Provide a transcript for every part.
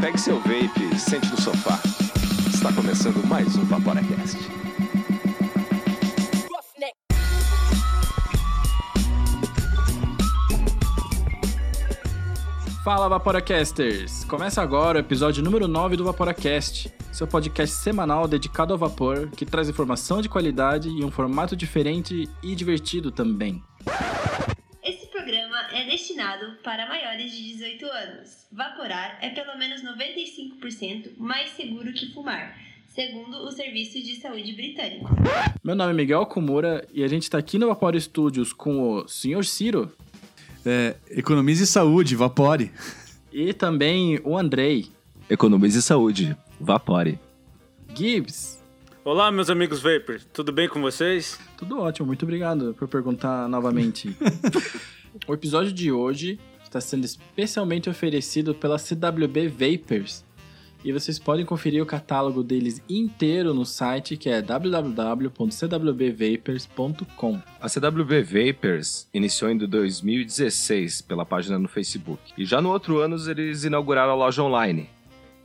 Pegue seu vape, sente no sofá. Está começando mais um VaporaCast. Fala Vaporacasters! Começa agora o episódio número 9 do Vaporacast, seu podcast semanal dedicado ao vapor, que traz informação de qualidade em um formato diferente e divertido também. Destinado para maiores de 18 anos. Vaporar é pelo menos 95% mais seguro que fumar, segundo o Serviço de Saúde Britânico. Meu nome é Miguel Kumura e a gente está aqui no Vapor Studios com o Sr. Ciro É, economize saúde, vapore. e também o Andrei. Economize saúde. Vapore. Gibbs. Olá, meus amigos Vapor, tudo bem com vocês? Tudo ótimo, muito obrigado por perguntar novamente. o episódio de hoje está sendo especialmente oferecido pela CWB Vapers. E vocês podem conferir o catálogo deles inteiro no site que é www.cwbvapers.com. A CWB Vapers iniciou em 2016 pela página no Facebook. E já no outro ano eles inauguraram a loja online.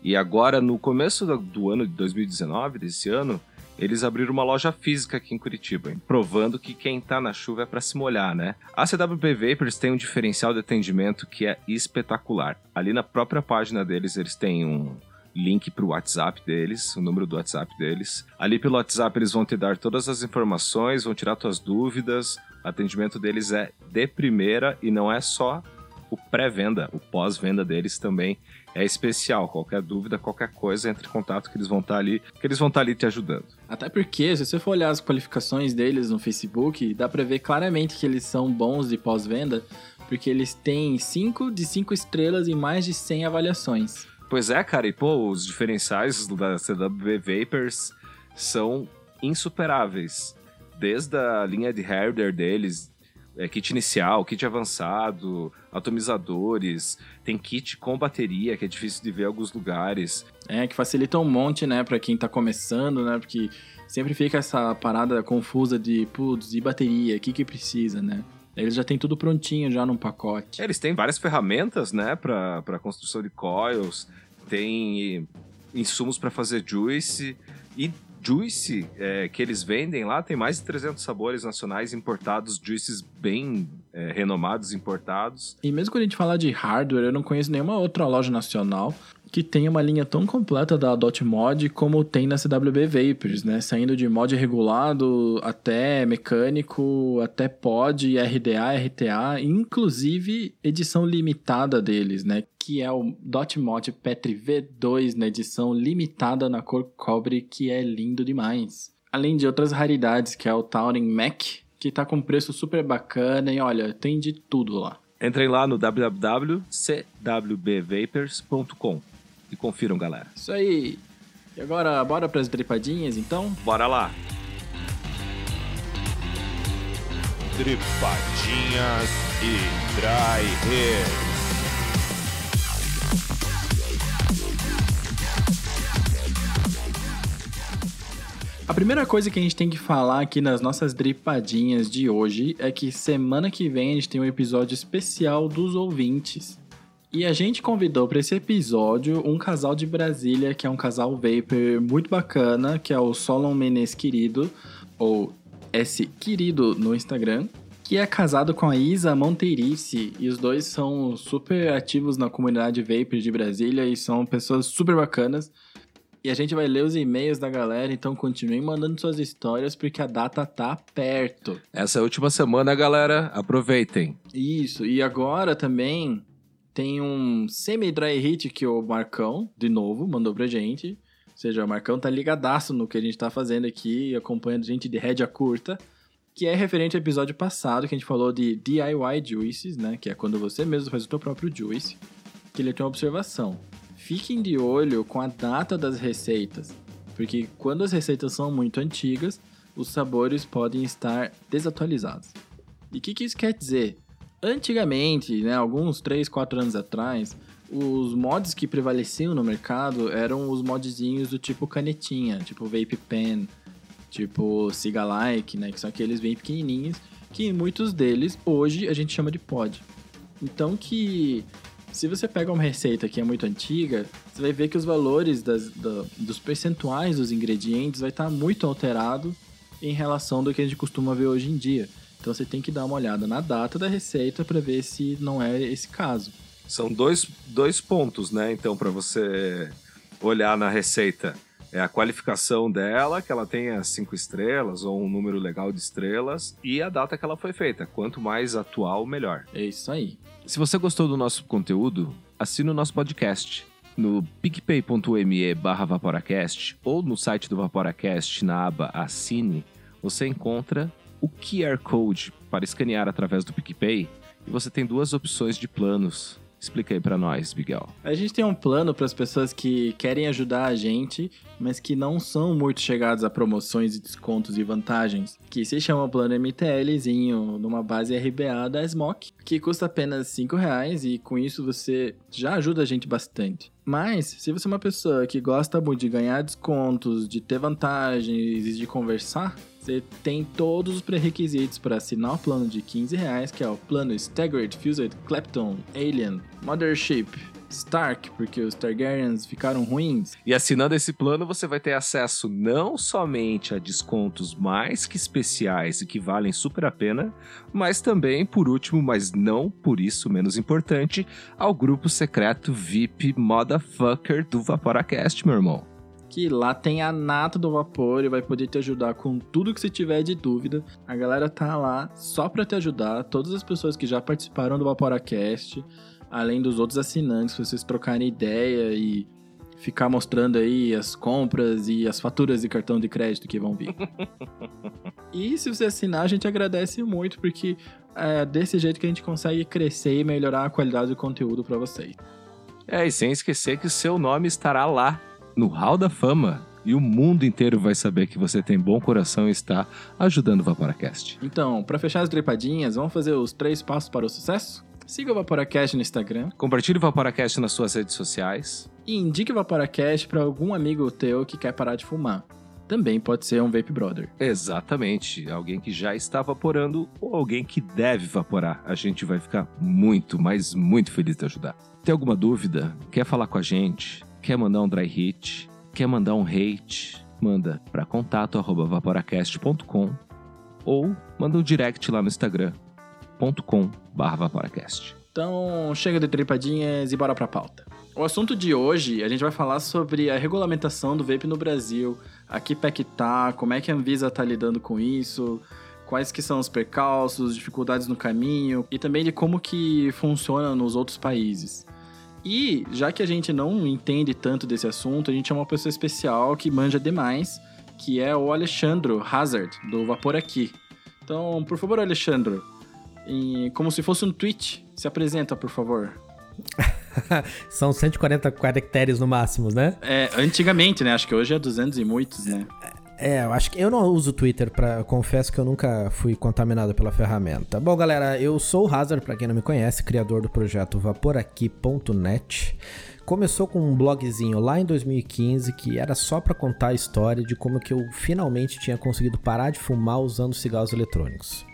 E agora, no começo do- ano de 2019, desse ano, eles abriram uma loja física aqui em Curitiba, provando que quem tá na chuva é pra se molhar, né? A CWB Vapers tem um diferencial de atendimento que é espetacular. Ali na própria página deles, eles têm um link pro WhatsApp deles, o número do WhatsApp deles. Ali pelo WhatsApp eles vão te dar todas as informações, vão tirar tuas dúvidas. O atendimento deles é de primeira e não é só o pré-venda, o pós-venda deles também é especial. Qualquer dúvida, qualquer coisa, entre em contato que eles vão estar ali, que eles vão estar ali te ajudando. Até porque, se você for olhar as qualificações deles no Facebook, dá pra ver claramente que eles são bons de pós-venda, porque eles têm 5 de 5 estrelas e mais de 100 avaliações. Pois é, cara, e pô, os diferenciais da CWB Vapers são insuperáveis. Desde a linha de hardware deles, é, kit inicial, kit avançado, atomizadores, tem kit com bateria, que é difícil de ver em alguns lugares. É, que facilita um monte, né, pra quem tá começando, né, porque sempre fica essa parada confusa de, putz, e bateria, o que que precisa, né? Eles já têm tudo prontinho já num pacote. Eles têm várias ferramentas, né, para construção de coils, tem insumos para fazer juice e juice é, que eles vendem lá tem mais de 300 sabores nacionais importados, juices bem é, renomados importados. E mesmo quando a gente falar de hardware, eu não conheço nenhuma outra loja nacional que tenha uma linha tão completa da Dot Mod como tem na CWB Vapors, né? Saindo de mod regulado até mecânico, até pod, RDA, RTA, inclusive edição limitada deles, né? Que é o Dot Mod Petri V2 na edição limitada na cor cobre, que é lindo demais. Além de outras raridades, que é o Tauren Mac, que tá com preço super bacana e olha, tem de tudo lá. Entrem lá no www.cwbvapers.com e confiram, galera. Isso aí. E agora, bora pras dripadinhas, então? Bora lá! Tripadinhas e Dry Hair. A primeira coisa que a gente tem que falar aqui nas nossas dripadinhas de hoje é que semana que vem a gente tem um episódio especial dos ouvintes. E a gente convidou para esse episódio um casal de Brasília, que é um casal vapor muito bacana, que é o Solon Menes Querido, ou S Querido no Instagram, que é casado com a Isa Monteirice, e os dois são super ativos na comunidade vapor de Brasília e são pessoas super bacanas. E a gente vai ler os e-mails da galera, então continuem mandando suas histórias porque a data tá perto. Essa é a última semana, galera. Aproveitem. Isso, e agora também tem um semi-dry hit que o Marcão, de novo, mandou pra gente. Ou seja, o Marcão tá ligadaço no que a gente tá fazendo aqui, acompanhando gente de rédea curta. Que é referente ao episódio passado, que a gente falou de DIY juices, né? Que é quando você mesmo faz o seu próprio juice. Que ele tem uma observação. Fiquem de olho com a data das receitas. Porque quando as receitas são muito antigas, os sabores podem estar desatualizados. E o que, que isso quer dizer? Antigamente, né, alguns 3, 4 anos atrás, os mods que prevaleciam no mercado eram os modzinhos do tipo canetinha, tipo vape pen, tipo cigalike, né, que são aqueles bem pequenininhos, que muitos deles hoje a gente chama de pod. Então que Se você pega uma receita que é muito antiga, você vai ver que os valores das, da- dos percentuais dos ingredientes vai estar muito alterado em relação do que a gente costuma ver hoje em dia. Então você tem que dar uma olhada na data da receita para ver se não é esse caso. São dois, dois pontos, né? Então, para você olhar na receita. É a qualificação dela, que ela tenha cinco estrelas ou um número legal de estrelas, e a data que ela foi feita. Quanto mais atual, melhor. É isso aí. Se você gostou do nosso conteúdo, assine o nosso podcast no picpay.me barra Vaporacast ou no site do Vaporacast na aba Assine, você encontra o QR Code para escanear através do PicPay e você tem duas opções de planos. Explica aí pra nós, Miguel. A gente tem um plano para as pessoas que querem ajudar a gente, mas que não são muito chegados a promoções e descontos e vantagens, que se chama plano MTLzinho, numa base RBA da Smoke, que custa apenas 5 reais e com isso você já ajuda a gente bastante. Mas, se você é uma pessoa que gosta muito de ganhar descontos, de ter vantagens e de conversar, você tem todos os pré-requisitos para assinar o plano de 15 reais, que é o plano Staggered, Fused, Clapton, Alien, Mothership, Stark, porque os Targaryens ficaram ruins. E assinando esse plano, você vai ter acesso não somente a descontos mais que especiais e que valem super a pena, mas também, por último, mas não por isso menos importante, ao grupo secreto VIP Motherfucker do Vaporacast, meu irmão. Que lá tem a nata do vapor e vai poder te ajudar com tudo que você tiver de dúvida. A galera tá lá só pra te ajudar. Todas as pessoas que já participaram do Vaporacast, além dos outros assinantes, vocês trocarem ideia e ficar mostrando aí as compras e as faturas de cartão de crédito que vão vir. e se você assinar, a gente agradece muito, porque é desse jeito que a gente consegue crescer e melhorar a qualidade do conteúdo pra vocês. É, e sem esquecer que seu nome estará lá, no Hall da Fama, e o mundo inteiro vai saber que você tem bom coração e está ajudando o Vaporacast. Então, pra fechar as dripadinhas, vamos fazer os três passos para o sucesso? Siga o Vaporacast no Instagram Compartilhe o Vaporacast nas suas redes sociais. e indique o Vaporacast para algum amigo teu que quer parar de fumar. Também pode ser um Vape Brother. Exatamente. Alguém que já está vaporando ou alguém que deve vaporar. A gente vai ficar muito, mas muito feliz de ajudar. Tem alguma dúvida? Quer falar com a gente? Quer mandar um dry hit? Quer mandar um hate? Manda para contato@vaporacast.com ou manda um direct lá no instagram.com/vaporacast. Então, chega de tripadinhas e bora pra pauta. O assunto de hoje, a gente vai falar sobre a regulamentação do vape no Brasil, a que pé que tá, como é que a Anvisa tá lidando com isso, quais que são os percalços, dificuldades no caminho e também de como que funciona nos outros países. E, já que a gente não entende tanto desse assunto, a gente é uma pessoa especial que manja demais, que é o Alexandro Hazard, do Vapor Aqui. Então, por favor, Alexandro, em- como se fosse um tweet, se apresenta, por favor. São 140 caracteres no máximo, né? É, antigamente, né? Acho que hoje é 200 e muitos, né? É, eu acho que eu não uso o Twitter para, confesso que eu nunca fui contaminado pela ferramenta. Bom, galera, eu sou o Hazard, pra quem não me conhece, criador do projeto vaporaqui.net. Começou com um blogzinho lá em 2015 que era só pra contar a história de como que eu finalmente tinha conseguido parar de fumar usando cigarros eletrônicos.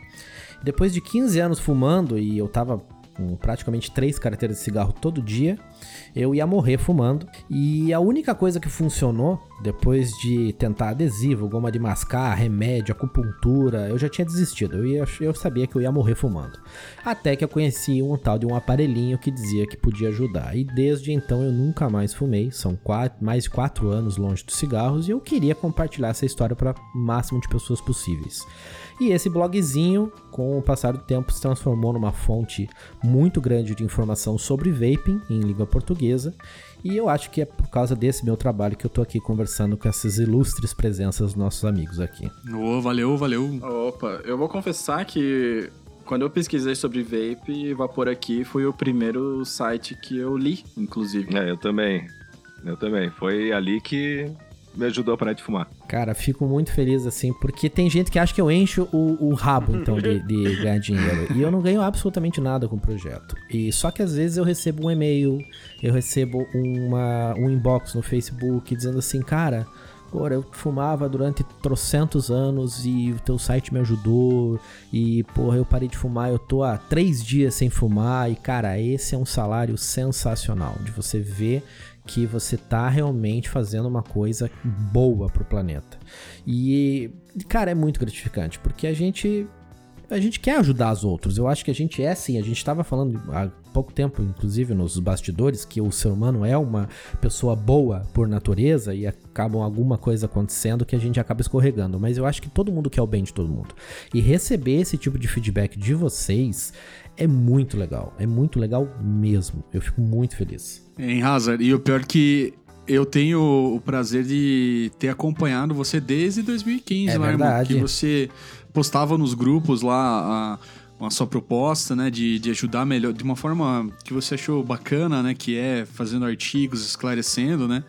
Depois de 15 anos fumando e eu tava com praticamente três carteiras de cigarro todo dia, eu ia morrer fumando. E a única coisa que funcionou, depois de tentar adesivo, goma de mascar, remédio, acupuntura, eu já tinha desistido. Eu, ia, eu sabia que eu ia morrer fumando. Até que eu conheci um tal de um aparelhinho que dizia que podia ajudar. E desde então eu nunca mais fumei. São quatro, mais de quatro anos longe dos cigarros e eu queria compartilhar essa história para o máximo de pessoas possíveis. E esse blogzinho, com o passar do tempo, se transformou numa fonte muito grande de informação sobre vaping em língua portuguesa. E eu acho que é por causa desse meu trabalho que eu tô aqui conversando com essas ilustres presenças dos nossos amigos aqui. Ô, valeu, valeu. Opa, eu vou confessar que quando eu pesquisei sobre vape, Vapor Aqui foi o primeiro site que eu li, inclusive. É, eu também. Eu também. Foi ali que me ajudou a parar de fumar. Cara, fico muito feliz assim, porque tem gente que acha que eu encho o, o rabo, então, de, de ganhar dinheiro. E eu não ganho absolutamente nada com o projeto. E só que às vezes eu recebo um e-mail, eu recebo uma, um inbox no Facebook dizendo assim, cara, Pô, eu fumava durante trocentos anos e o teu site me ajudou. E, porra, eu parei de fumar, eu tô há três dias sem fumar. E, cara, esse é um salário sensacional de você ver que você tá realmente fazendo uma coisa boa pro planeta. E, cara, é muito gratificante, porque a gente a gente quer ajudar os outros. Eu acho que a gente é sim. A gente estava falando há pouco tempo, inclusive nos bastidores, que o ser humano é uma pessoa boa por natureza e acabam alguma coisa acontecendo que a gente acaba escorregando. Mas eu acho que todo mundo quer o bem de todo mundo. E receber esse tipo de feedback de vocês é muito legal. É muito legal mesmo. Eu fico muito feliz. Em Hazard, e o pior que eu tenho o prazer de ter acompanhado você desde 2015, É lá, irmão, verdade. que você postava nos grupos lá a, a sua proposta, né, de, de ajudar melhor, de uma forma que você achou bacana, né, que é fazendo artigos, esclarecendo, né,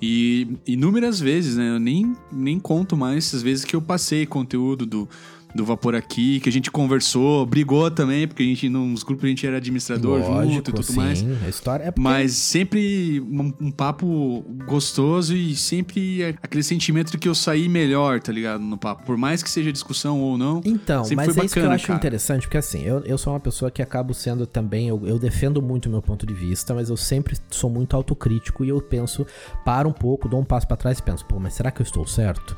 e inúmeras vezes, né, eu nem, nem conto mais essas vezes que eu passei conteúdo do, do Vapor Aqui, que a gente conversou, brigou também, porque a gente, nos grupos a gente era administrador junto e tudo sim, mais. A história é porque... Mas sempre um, um papo gostoso e sempre aquele sentimento de que eu saí melhor, tá ligado? No papo. Por mais que seja discussão ou não. Então, mas foi é isso que eu bacana, acho cara. interessante, porque assim, eu, eu sou uma pessoa que acabo sendo também, eu, eu defendo muito o meu ponto de vista, mas eu sempre sou muito autocrítico e eu penso, paro um pouco, dou um passo pra trás e penso, pô, mas será que eu estou certo?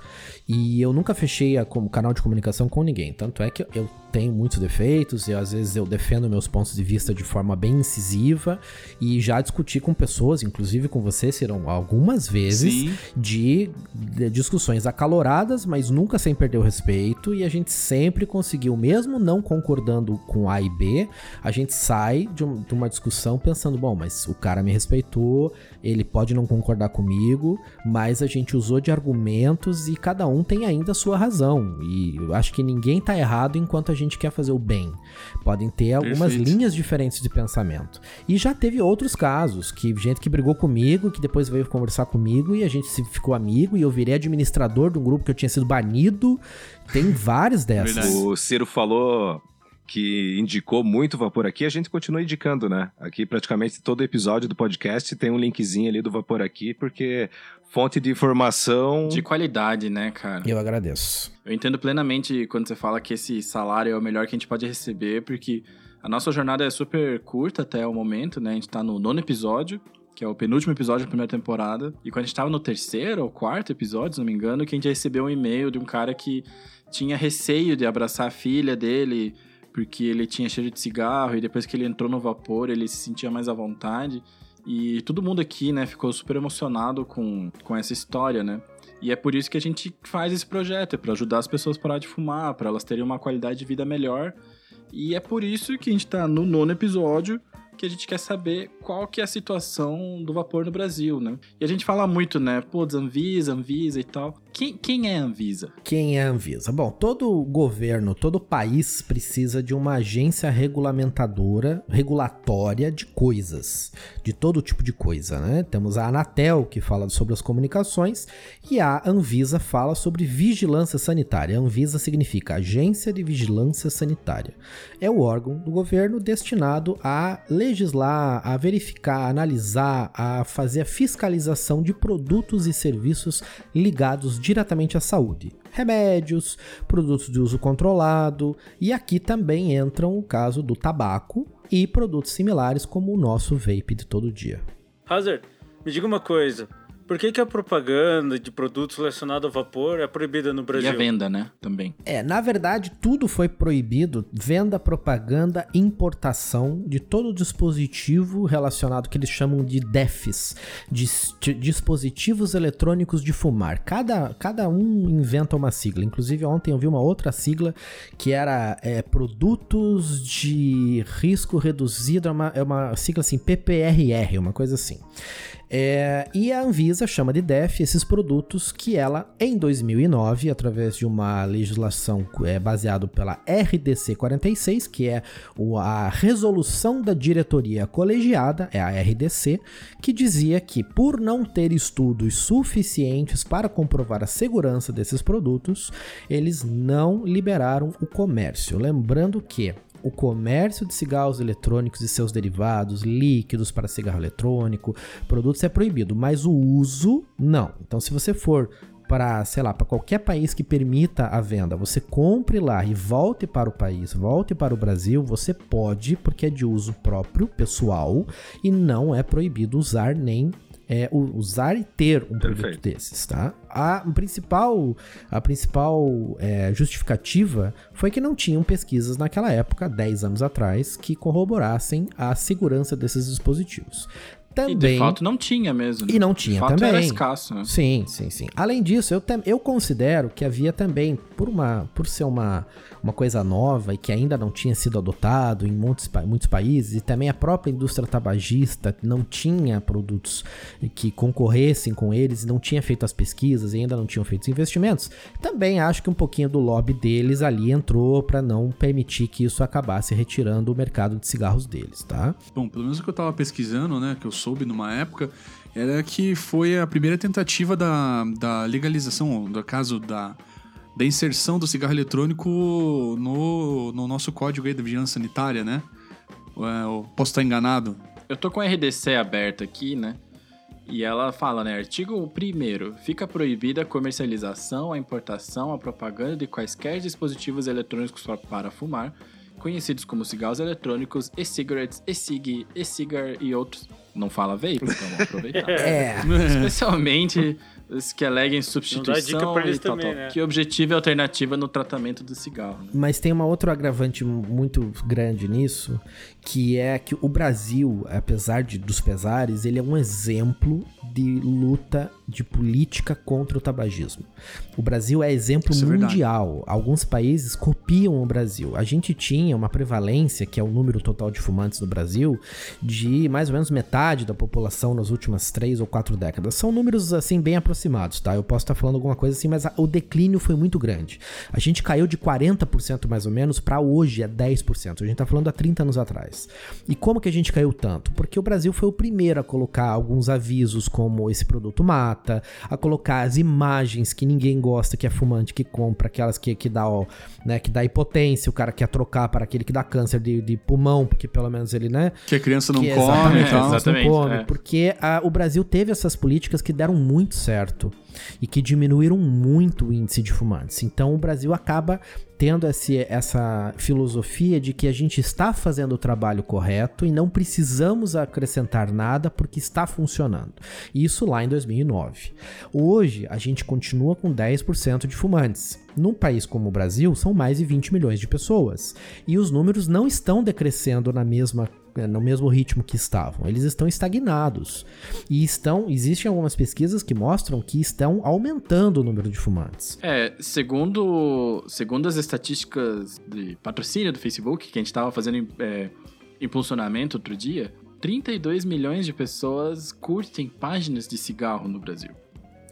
E eu nunca fechei a, como canal de comunicação com ninguém, tanto é que eu tenho muitos defeitos e às vezes eu defendo meus pontos de vista de forma bem incisiva e já discuti com pessoas, inclusive com você, serão algumas vezes, de, de discussões acaloradas, mas nunca sem perder o respeito, e a gente sempre conseguiu, mesmo não concordando com A e B, a gente sai de, um- de uma discussão pensando, bom, mas o cara me respeitou, ele pode não concordar comigo, mas a gente usou de argumentos e cada um tem ainda a sua razão. E eu acho que ninguém tá errado enquanto a gente quer fazer o bem. Podem ter algumas Perfeito. linhas diferentes de pensamento. E já teve outros casos, que gente que brigou comigo, que depois veio conversar comigo e a gente se ficou amigo e eu virei administrador de um grupo que eu tinha sido banido. Tem várias dessas. Verdade. O Ciro falou que indicou muito Vapor Aqui, a gente continua indicando, né? Aqui praticamente todo episódio do podcast tem um linkzinho ali do Vapor Aqui, porque fonte de informação. De qualidade, né, cara? Eu agradeço. Eu entendo plenamente quando você fala que esse salário é o melhor que a gente pode receber, porque a nossa jornada é super curta até o momento, né? A gente tá no nono episódio, que é o penúltimo episódio da primeira temporada. E quando a gente tava no terceiro ou quarto episódio, se não me engano, que a gente recebeu um e-mail de um cara que tinha receio de abraçar a filha dele, porque ele tinha cheiro de cigarro, e depois que ele entrou no vapor, ele se sentia mais à vontade. E todo mundo aqui, né, ficou super emocionado com, com essa história, né? E é por isso que a gente faz esse projeto, é para ajudar as pessoas a parar de fumar, para elas terem uma qualidade de vida melhor. E é por isso que a gente tá no nono episódio, que a gente quer saber qual que é a situação do vapor no Brasil, né? E a gente fala muito, né? Pô, Anvisa, Anvisa e tal. Quem, quem é a Anvisa? Quem é a Anvisa? Bom, todo governo, todo país precisa de uma agência regulamentadora, regulatória de coisas, de todo tipo de coisa, né? Temos a Anatel, que fala sobre as comunicações, e a Anvisa fala sobre vigilância sanitária. A Anvisa significa Agência de Vigilância Sanitária. É o órgão do governo destinado a legislar, a verificar, a analisar, a fazer a fiscalização de produtos e serviços ligados diretamente à saúde. Remédios, produtos de uso controlado, e aqui também entram o caso do tabaco e produtos similares como o nosso vape de todo dia. Hazard, me diga uma coisa. Por que, que a propaganda de produtos relacionados ao vapor é proibida no E Brasil? a venda, né? Também. É, na verdade, tudo foi proibido: venda, propaganda, importação de todo dispositivo relacionado que eles chamam de DEFs, dis- di- dispositivos eletrônicos de fumar. Cada, cada um inventa uma sigla. Inclusive, ontem eu vi uma outra sigla que era é, produtos de risco reduzido, é uma, é uma sigla assim, PPRR, uma coisa assim. É, e a Anvisa chama de DEF esses produtos que ela, em 2009, através de uma legislação é, baseada pela RDC 46, que é a resolução da diretoria colegiada, é a RDC, que dizia que por não ter estudos suficientes para comprovar a segurança desses produtos, eles não liberaram o comércio. Lembrando que o comércio de cigarros eletrônicos e seus derivados, líquidos para cigarro eletrônico, produtos é proibido, mas o uso não. Então, se você for para, sei lá, para qualquer país que permita a venda, você compre lá e volte para o país, volte para o Brasil, você pode, porque é de uso próprio, pessoal, e não é proibido usar nem é, usar e ter um produto Perfeito. desses, tá? A principal, a principal é, justificativa foi que não tinham pesquisas naquela época, 10 anos atrás, que corroborassem a segurança desses dispositivos. E de Também fato não tinha mesmo. né? e não De tinha fato também. era escasso, né? Sim, sim, sim. Além disso, eu, eu considero que havia também, por, uma, por ser uma, uma coisa nova e que ainda não tinha sido adotado em muitos, muitos países, e também a própria indústria tabagista não tinha produtos que concorressem com eles, e não tinha feito as pesquisas e ainda não tinham feito os investimentos, também acho que um pouquinho do lobby deles ali entrou para não permitir que isso acabasse retirando o mercado de cigarros deles, tá? Bom, pelo menos o que eu tava pesquisando, né, que eu soube numa época, era que foi a primeira tentativa da, da legalização, do caso da, da inserção do cigarro eletrônico no, no nosso código aí da vigilância sanitária, né? É, eu posso estar enganado? Eu tô com a RDC aberta aqui, né? E ela fala, né? Artigo 1 Fica proibida a comercialização, a importação, a propaganda de quaisquer dispositivos eletrônicos para fumar, conhecidos como cigarros eletrônicos, e-cigarettes, e-cig, e-cigar e outros. Não fala vape, então vamos aproveitar. É. Especialmente os que aleguem dica substituição e tal, também, tal. né? Que objetivo e alternativa no tratamento do cigarro. né? Mas tem uma outra agravante muito grande nisso, que é que o Brasil, apesar de, dos pesares, ele é um exemplo de luta de política contra o tabagismo. O Brasil é exemplo Isso é mundial. Alguns países copiam o Brasil. A gente tinha uma prevalência, que é o número total de fumantes no Brasil, de mais ou menos metade da população nas últimas três ou quatro décadas. São números assim bem aproximados, tá? Eu posso estar falando alguma coisa assim, mas a- o declínio foi muito grande. A gente caiu de 40% mais ou menos para hoje é 10%. A gente tá falando há 30 anos atrás. E como que a gente caiu tanto? Porque o Brasil foi o primeiro a colocar alguns avisos como esse produto mata, a colocar as imagens que ninguém gosta, que é fumante que compra, aquelas que, que dá, ó, né, que dá impotência, o cara quer trocar para aquele que dá câncer de, de pulmão, porque pelo menos ele, né, Que a criança não que é come exatamente, e tal. exato. Exatamente, não come, é. porque a- o Brasil teve essas políticas que deram muito certo e que diminuíram muito o índice de fumantes. Então o Brasil acaba tendo esse, essa filosofia de que a gente está fazendo o trabalho correto e não precisamos acrescentar nada porque está funcionando. Isso lá em 2009. Hoje a gente continua com 10% de fumantes. Num país como o Brasil, são mais de 20 milhões de pessoas. E os números não estão decrescendo na mesma no mesmo ritmo que estavam. Eles estão estagnados. E estão. Existem algumas pesquisas que mostram que estão aumentando o número de fumantes. É, segundo, segundo as estatísticas de patrocínio do Facebook, que a gente tava fazendo é, impulsionamento outro dia, 32 milhões de pessoas curtem páginas de cigarro no Brasil.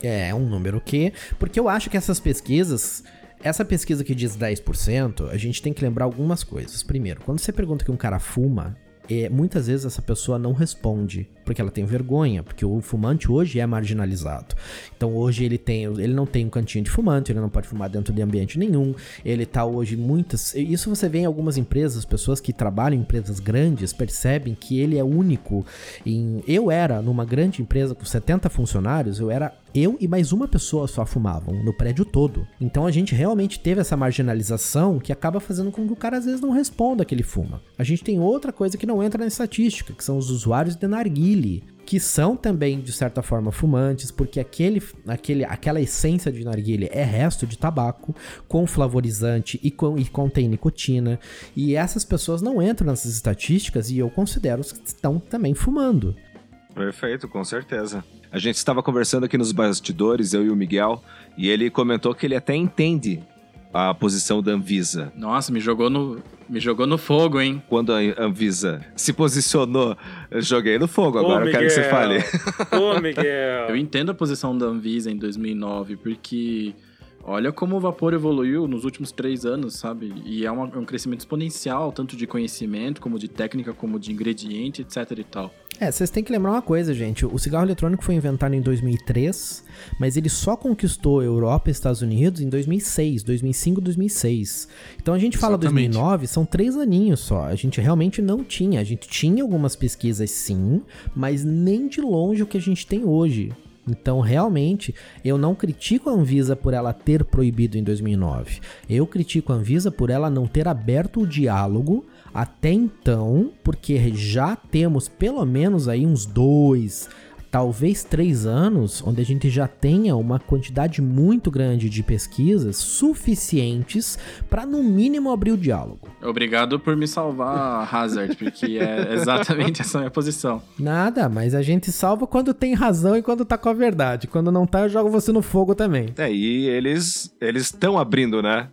É, um número que. Porque eu acho que essas pesquisas. Essa pesquisa que diz 10%, a gente tem que lembrar algumas coisas. Primeiro, quando você pergunta que um cara fuma, é, muitas vezes essa pessoa não responde, porque ela tem vergonha, porque o fumante hoje é marginalizado. Então hoje ele tem, ele não tem um cantinho de fumante, ele não pode fumar dentro de ambiente nenhum. Ele tá hoje muitas, isso você vê em algumas empresas, pessoas que trabalham em empresas grandes percebem que ele é único em eu era numa grande empresa com 70 funcionários, eu era eu e mais uma pessoa só fumavam no prédio todo. Então a gente realmente teve essa marginalização que acaba fazendo com que o cara às vezes não responda que ele fuma. A gente tem outra coisa que não entra na estatística, que são os usuários de narguile, que são também de certa forma fumantes, porque aquele, aquele, aquela essência de narguile é resto de tabaco com flavorizante e, com, e contém nicotina, e essas pessoas não entram nessas estatísticas e eu considero que estão também fumando. Perfeito, com certeza. A gente estava conversando aqui nos bastidores, eu e o Miguel, e ele comentou que ele até entende a posição da Anvisa. Nossa, me jogou no, me jogou no fogo, hein? Quando a Anvisa se posicionou, eu joguei no fogo, agora Ô, eu quero que você fale. Ô, Miguel. Eu entendo a posição da Anvisa em 2009, porque olha como o vapor evoluiu nos últimos três anos, sabe? E é uma- um crescimento exponencial, tanto de conhecimento, como de técnica, como de ingrediente, etc e tal. É, vocês têm que lembrar uma coisa, gente. O cigarro eletrônico foi inventado em 2003, mas ele só conquistou Europa e Estados Unidos em 2006, 2005, 2006. Então a gente fala Exatamente. 2009, são três aninhos só. A gente realmente não tinha. A gente tinha algumas pesquisas sim, mas nem de longe o que a gente tem hoje. Então, realmente, eu não critico a Anvisa por ela ter proibido em 2009. Eu critico a Anvisa por ela não ter aberto o diálogo até então, porque já temos pelo menos aí uns dois, talvez três anos, onde a gente já tenha uma quantidade muito grande de pesquisas suficientes para no mínimo abrir o diálogo. Obrigado por me salvar, Hazard, porque é exatamente essa minha posição. Nada, mas a gente salva quando tem razão e quando tá com a verdade. Quando não tá, eu jogo você no fogo também. É, e eles eles estão abrindo, né?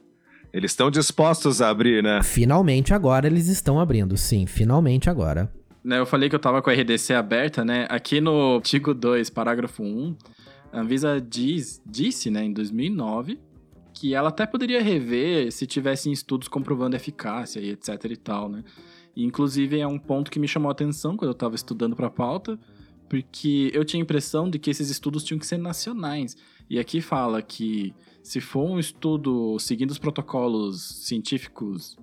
Eles estão dispostos a abrir, né? Finalmente agora eles estão abrindo, sim, finalmente agora. Né, eu falei que eu tava com a RDC aberta, né? Aqui no artigo 2, parágrafo 1, a Anvisa diz, disse, né, em 2009, que ela até poderia rever se tivessem estudos comprovando eficácia e etc e tal, né? E, inclusive, é um ponto que me chamou a atenção quando eu tava estudando pra pauta, porque eu tinha a impressão de que esses estudos tinham que ser nacionais. E aqui fala que se for um estudo seguindo os protocolos científicos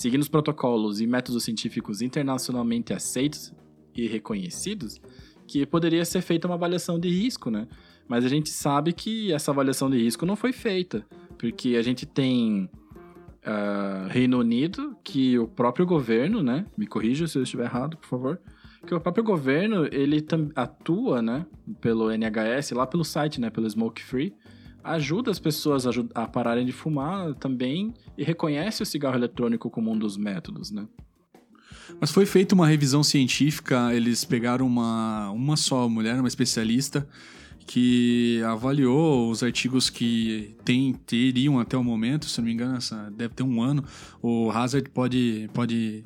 seguindo os protocolos e métodos científicos internacionalmente aceitos e reconhecidos, que poderia ser feita uma avaliação de risco, né? Mas a gente sabe que essa avaliação de risco não foi feita, porque a gente tem uh, Reino Unido, que o próprio governo, né? Me corrija se eu estiver errado, por favor. Que o próprio governo, ele atua, né? Pelo NHS, lá pelo site, né? Pelo Smoke Free, ajuda as pessoas a, pararem de fumar também e reconhece o cigarro eletrônico como um dos métodos, né? Mas foi feita uma revisão científica, eles pegaram uma, uma só mulher, uma especialista, que avaliou os artigos que tem, teriam até o momento, se não me engano, essa, deve ter um ano. O Hazard pode, pode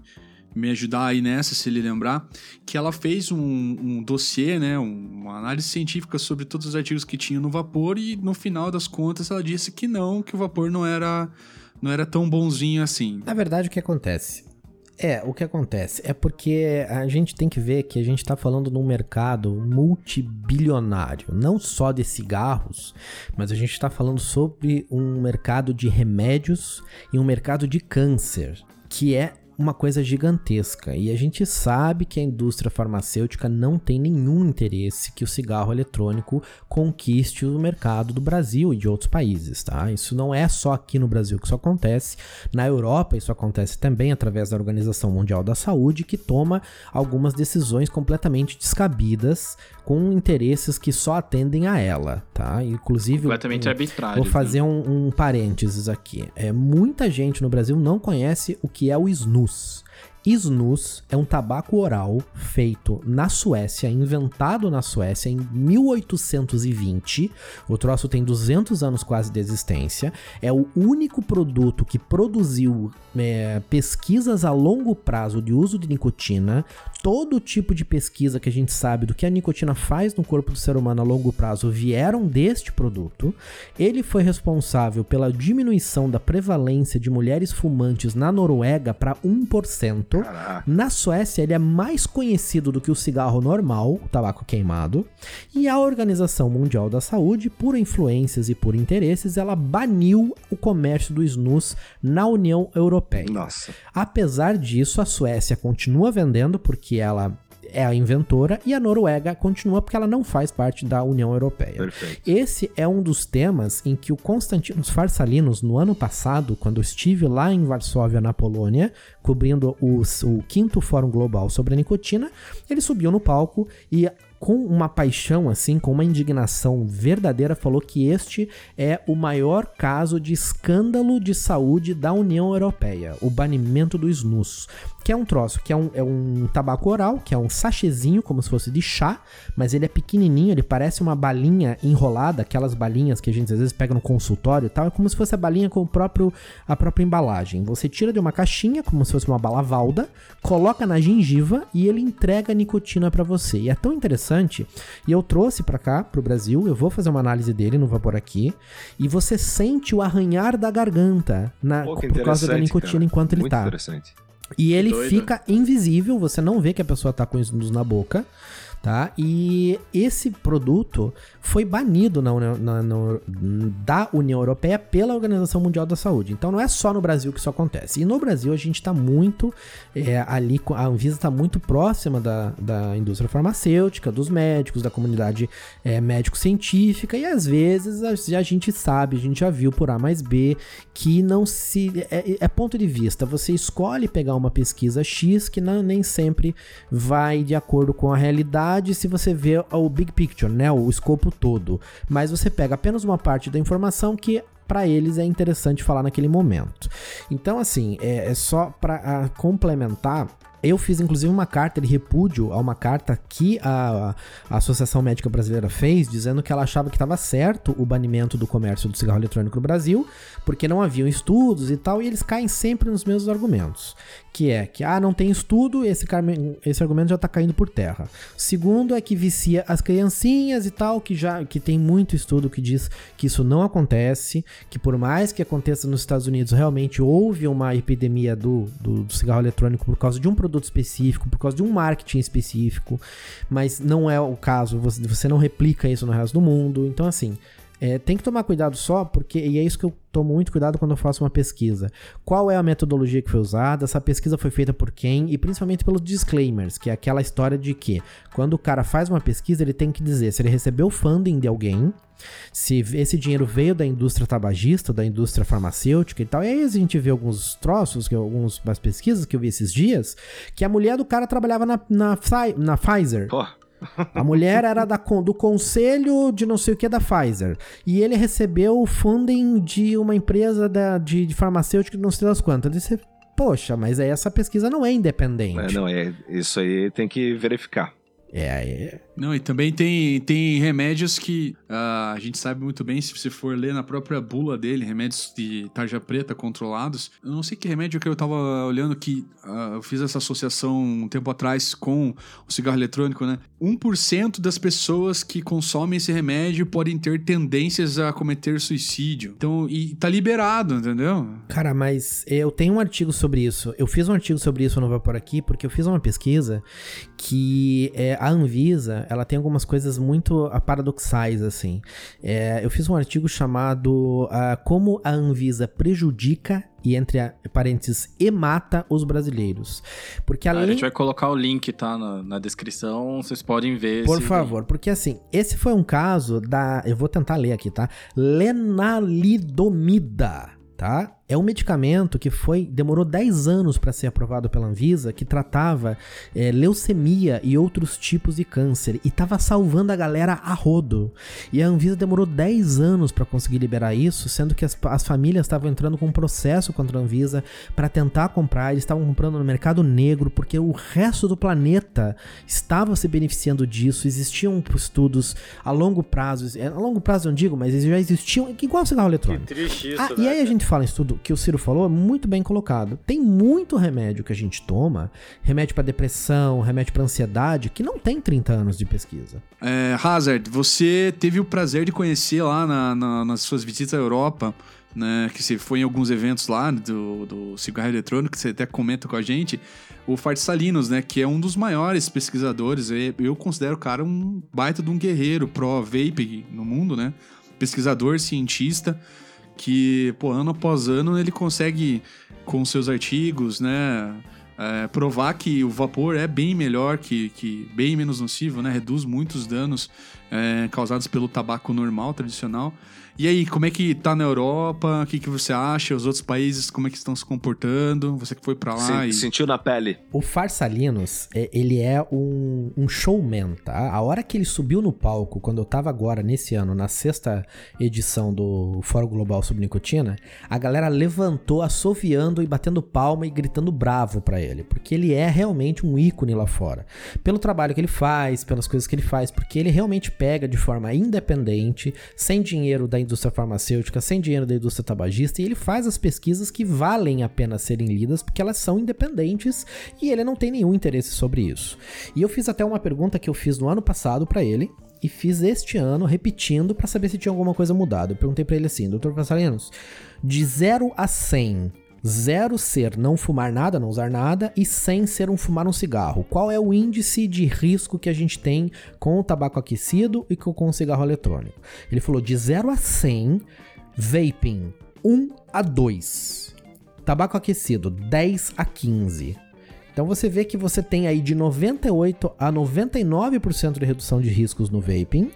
me ajudar aí nessa, se ele lembrar, que ela fez um, um dossiê, né, uma análise científica sobre todos os artigos que tinha no vapor e no final das contas ela disse que não, que o vapor não era, não era tão bonzinho assim. Na verdade, o que acontece? É, o que acontece é porque a gente tem que ver que a gente está falando num mercado multibilionário, não só de cigarros, mas a gente está falando sobre um mercado de remédios e um mercado de câncer, que é uma coisa gigantesca. E a gente sabe que a indústria farmacêutica não tem nenhum interesse que o cigarro eletrônico conquiste o mercado do Brasil e de outros países, tá? Isso não é só aqui no Brasil que isso acontece. Na Europa, isso acontece também através da Organização Mundial da Saúde, que toma algumas decisões completamente descabidas com interesses que só atendem a ela, tá? Inclusive, completamente arbitrário. Vou fazer né? um, um parênteses aqui. É, muita gente no Brasil não conhece o que é o snus. Snus é um tabaco oral feito na Suécia, inventado na Suécia em 1820. O troço tem 200 anos quase de existência. É o único produto que produziu é, pesquisas a longo prazo de uso de nicotina. Todo tipo de pesquisa que a gente sabe do que a nicotina faz no corpo do ser humano a longo prazo vieram deste produto. Ele foi responsável pela diminuição da prevalência de mulheres fumantes na Noruega para 1%. Caraca. Na Suécia, ele é mais conhecido do que o cigarro normal, o tabaco queimado. E a Organização Mundial da Saúde, por influências e por interesses, ela baniu o comércio do snus na União Europeia. Nossa. Apesar disso, a Suécia continua vendendo porque ela é a inventora e a Noruega continua porque ela não faz parte da União Europeia. Perfeito. Esse é um dos temas em que o Constantinos Farsalinos, no ano passado, quando eu estive lá em Varsóvia, na Polônia, cobrindo os, o quinto Fórum Global sobre a nicotina, ele subiu no palco e com uma paixão, assim, com uma indignação verdadeira, falou que este é o maior caso de escândalo de saúde da União Europeia, o banimento do snus que é um troço, que é um, é um tabaco oral, que é um sachezinho, como se fosse de chá, mas ele é pequenininho, ele parece uma balinha enrolada, aquelas balinhas que a gente às vezes pega no consultório e tal, é como se fosse a balinha com o próprio, a própria embalagem. Você tira de uma caixinha, como se fosse uma bala valda, coloca na gengiva e ele entrega a nicotina para você. E é tão interessante, e eu trouxe para cá, pro Brasil, eu vou fazer uma análise dele no Vapor aqui, e você sente o arranhar da garganta na, Pô, por causa da nicotina cara. enquanto ele Muito tá. Interessante. E ele fica invisível, você não vê que a pessoa tá com snus na boca, tá? E esse produto foi banido na, na, na, da União Europeia pela Organização Mundial da Saúde. Então não é só no Brasil que isso acontece. E no Brasil a gente está muito é, ali, a Anvisa está muito próxima da, da indústria farmacêutica, dos médicos, da comunidade é, médico-científica, e às vezes a, a, gente sabe, a gente já viu por A mais B, que não se. É, é ponto de vista. Você escolhe pegar uma pesquisa X que não, nem sempre vai de acordo com a realidade se você vê o big picture, né? O escopo todo. Mas você pega apenas uma parte da informação que para eles é interessante falar naquele momento. Então, assim, é, é só para complementar eu fiz inclusive uma carta de repúdio a uma carta que a, a Associação Médica Brasileira fez, dizendo que ela achava que estava certo o banimento do comércio do cigarro eletrônico no Brasil, porque não haviam estudos e tal, e eles caem sempre nos mesmos argumentos, que é que ah, não tem estudo, esse, esse argumento já está caindo por terra. Segundo é que vicia as criancinhas e tal, que já que tem muito estudo que diz que isso não acontece, que por mais que aconteça nos Estados Unidos, realmente houve uma epidemia do, do, do cigarro eletrônico por causa de um produto produto específico, por causa de um marketing específico, mas não é o caso, você, você não replica isso no resto do mundo. Então, assim, é, tem que tomar cuidado só, porque, e é isso que eu tomo muito cuidado quando eu faço uma pesquisa. Qual é a metodologia que foi usada? Essa pesquisa foi feita por quem? E principalmente pelos disclaimers, que é aquela história de que quando o cara faz uma pesquisa, ele tem que dizer se ele recebeu funding de alguém, se esse dinheiro veio da indústria tabagista, da indústria farmacêutica e tal. E aí a gente vê alguns troços, que algumas pesquisas que eu vi esses dias, que a mulher do cara trabalhava na, na, na Pfizer. Pô. A mulher era da, do conselho de não sei o que da Pfizer. E ele recebeu o funding de uma empresa da, de, de farmacêutica não sei das quantas. Ele disse, poxa, mas essa pesquisa não é independente. É, não, é, isso aí tem que verificar. É, é. Não, e também tem, tem remédios que uh, a gente sabe muito bem, se você for ler na própria bula dele, remédios de tarja preta controlados. Eu não sei que remédio que eu tava olhando que uh, eu fiz essa associação um tempo atrás com o cigarro eletrônico, né? 1% das pessoas que consomem esse remédio podem ter tendências a cometer suicídio. Então, e tá liberado, entendeu? Cara, mas eu tenho um artigo sobre isso. Eu fiz um artigo sobre isso no Vapor aqui, porque eu fiz uma pesquisa que é, a Anvisa, ela tem algumas coisas muito paradoxais, assim. É, eu fiz um artigo chamado uh, Como a Anvisa prejudica e entre parênteses e mata os brasileiros. Porque além... A gente vai colocar o link, tá, na, na descrição, vocês podem ver. Por favor, porque assim, esse foi um caso da, eu vou tentar ler aqui, tá? Lenalidomida, tá? É um medicamento que foi demorou 10 anos para ser aprovado pela Anvisa, que tratava é, leucemia e outros tipos de câncer e estava salvando a galera a rodo. E a Anvisa demorou 10 anos para conseguir liberar isso, sendo que as, as famílias estavam entrando com um processo contra a Anvisa para tentar comprar, eles estavam comprando no mercado negro porque o resto do planeta estava se beneficiando disso. Existiam estudos a longo prazo, é, a longo prazo eu não digo, mas eles já existiam, igual o cigarro eletrônico. Que triste isso, ah, né? E aí a gente fala em estudo que o Ciro falou é muito bem colocado. Tem muito remédio que a gente toma, remédio para depressão, remédio para ansiedade, que não tem 30 anos de pesquisa. É, Hazard, você teve o prazer de conhecer lá na, na, nas suas visitas à Europa, né, que você foi em alguns eventos lá do, do cigarro eletrônico, que você até comenta com a gente, o Fart Salinos, né, que é um dos maiores pesquisadores, eu considero o cara um baita de um guerreiro pró-vape no mundo, né, pesquisador, cientista, que, pô, ano após ano ele consegue, com seus artigos, né, é, provar que o vapor é bem melhor, que, que bem menos nocivo, né, reduz muitos danos é, causados pelo tabaco normal, tradicional. E aí, como é que tá na Europa? O que, que você acha? Os outros países, como é que estão se comportando? Você que foi para lá Sim, e... Sentiu na pele. O Farsalinos, é, ele é um, um, showman, tá? A hora que ele subiu no palco, quando eu tava agora, nesse ano, na sexta edição do Fórum Global sobre Nicotina, a galera levantou assoviando e batendo palma e gritando bravo para ele, porque ele é realmente um ícone lá fora. Pelo trabalho que ele faz, pelas coisas que ele faz, porque ele realmente pega de forma independente, sem dinheiro da indústria farmacêutica, sem dinheiro da indústria tabagista, e ele faz as pesquisas que valem a pena serem lidas porque elas são independentes e ele não tem nenhum interesse sobre isso. E eu fiz até uma pergunta que eu fiz no ano passado para ele, e fiz este ano repetindo para saber se tinha alguma coisa mudada. Eu perguntei para ele assim, Dr. Passarinos, de 0 a 100, Zero ser não fumar nada, não usar nada, e 100 ser um fumar um cigarro. Qual é o índice de risco que a gente tem com o tabaco aquecido e com o cigarro eletrônico? Ele falou de 0 a 100, vaping 1 a 2. Tabaco aquecido 10 a 15. Então você vê que você tem aí de 98 a 99% de redução de riscos no vaping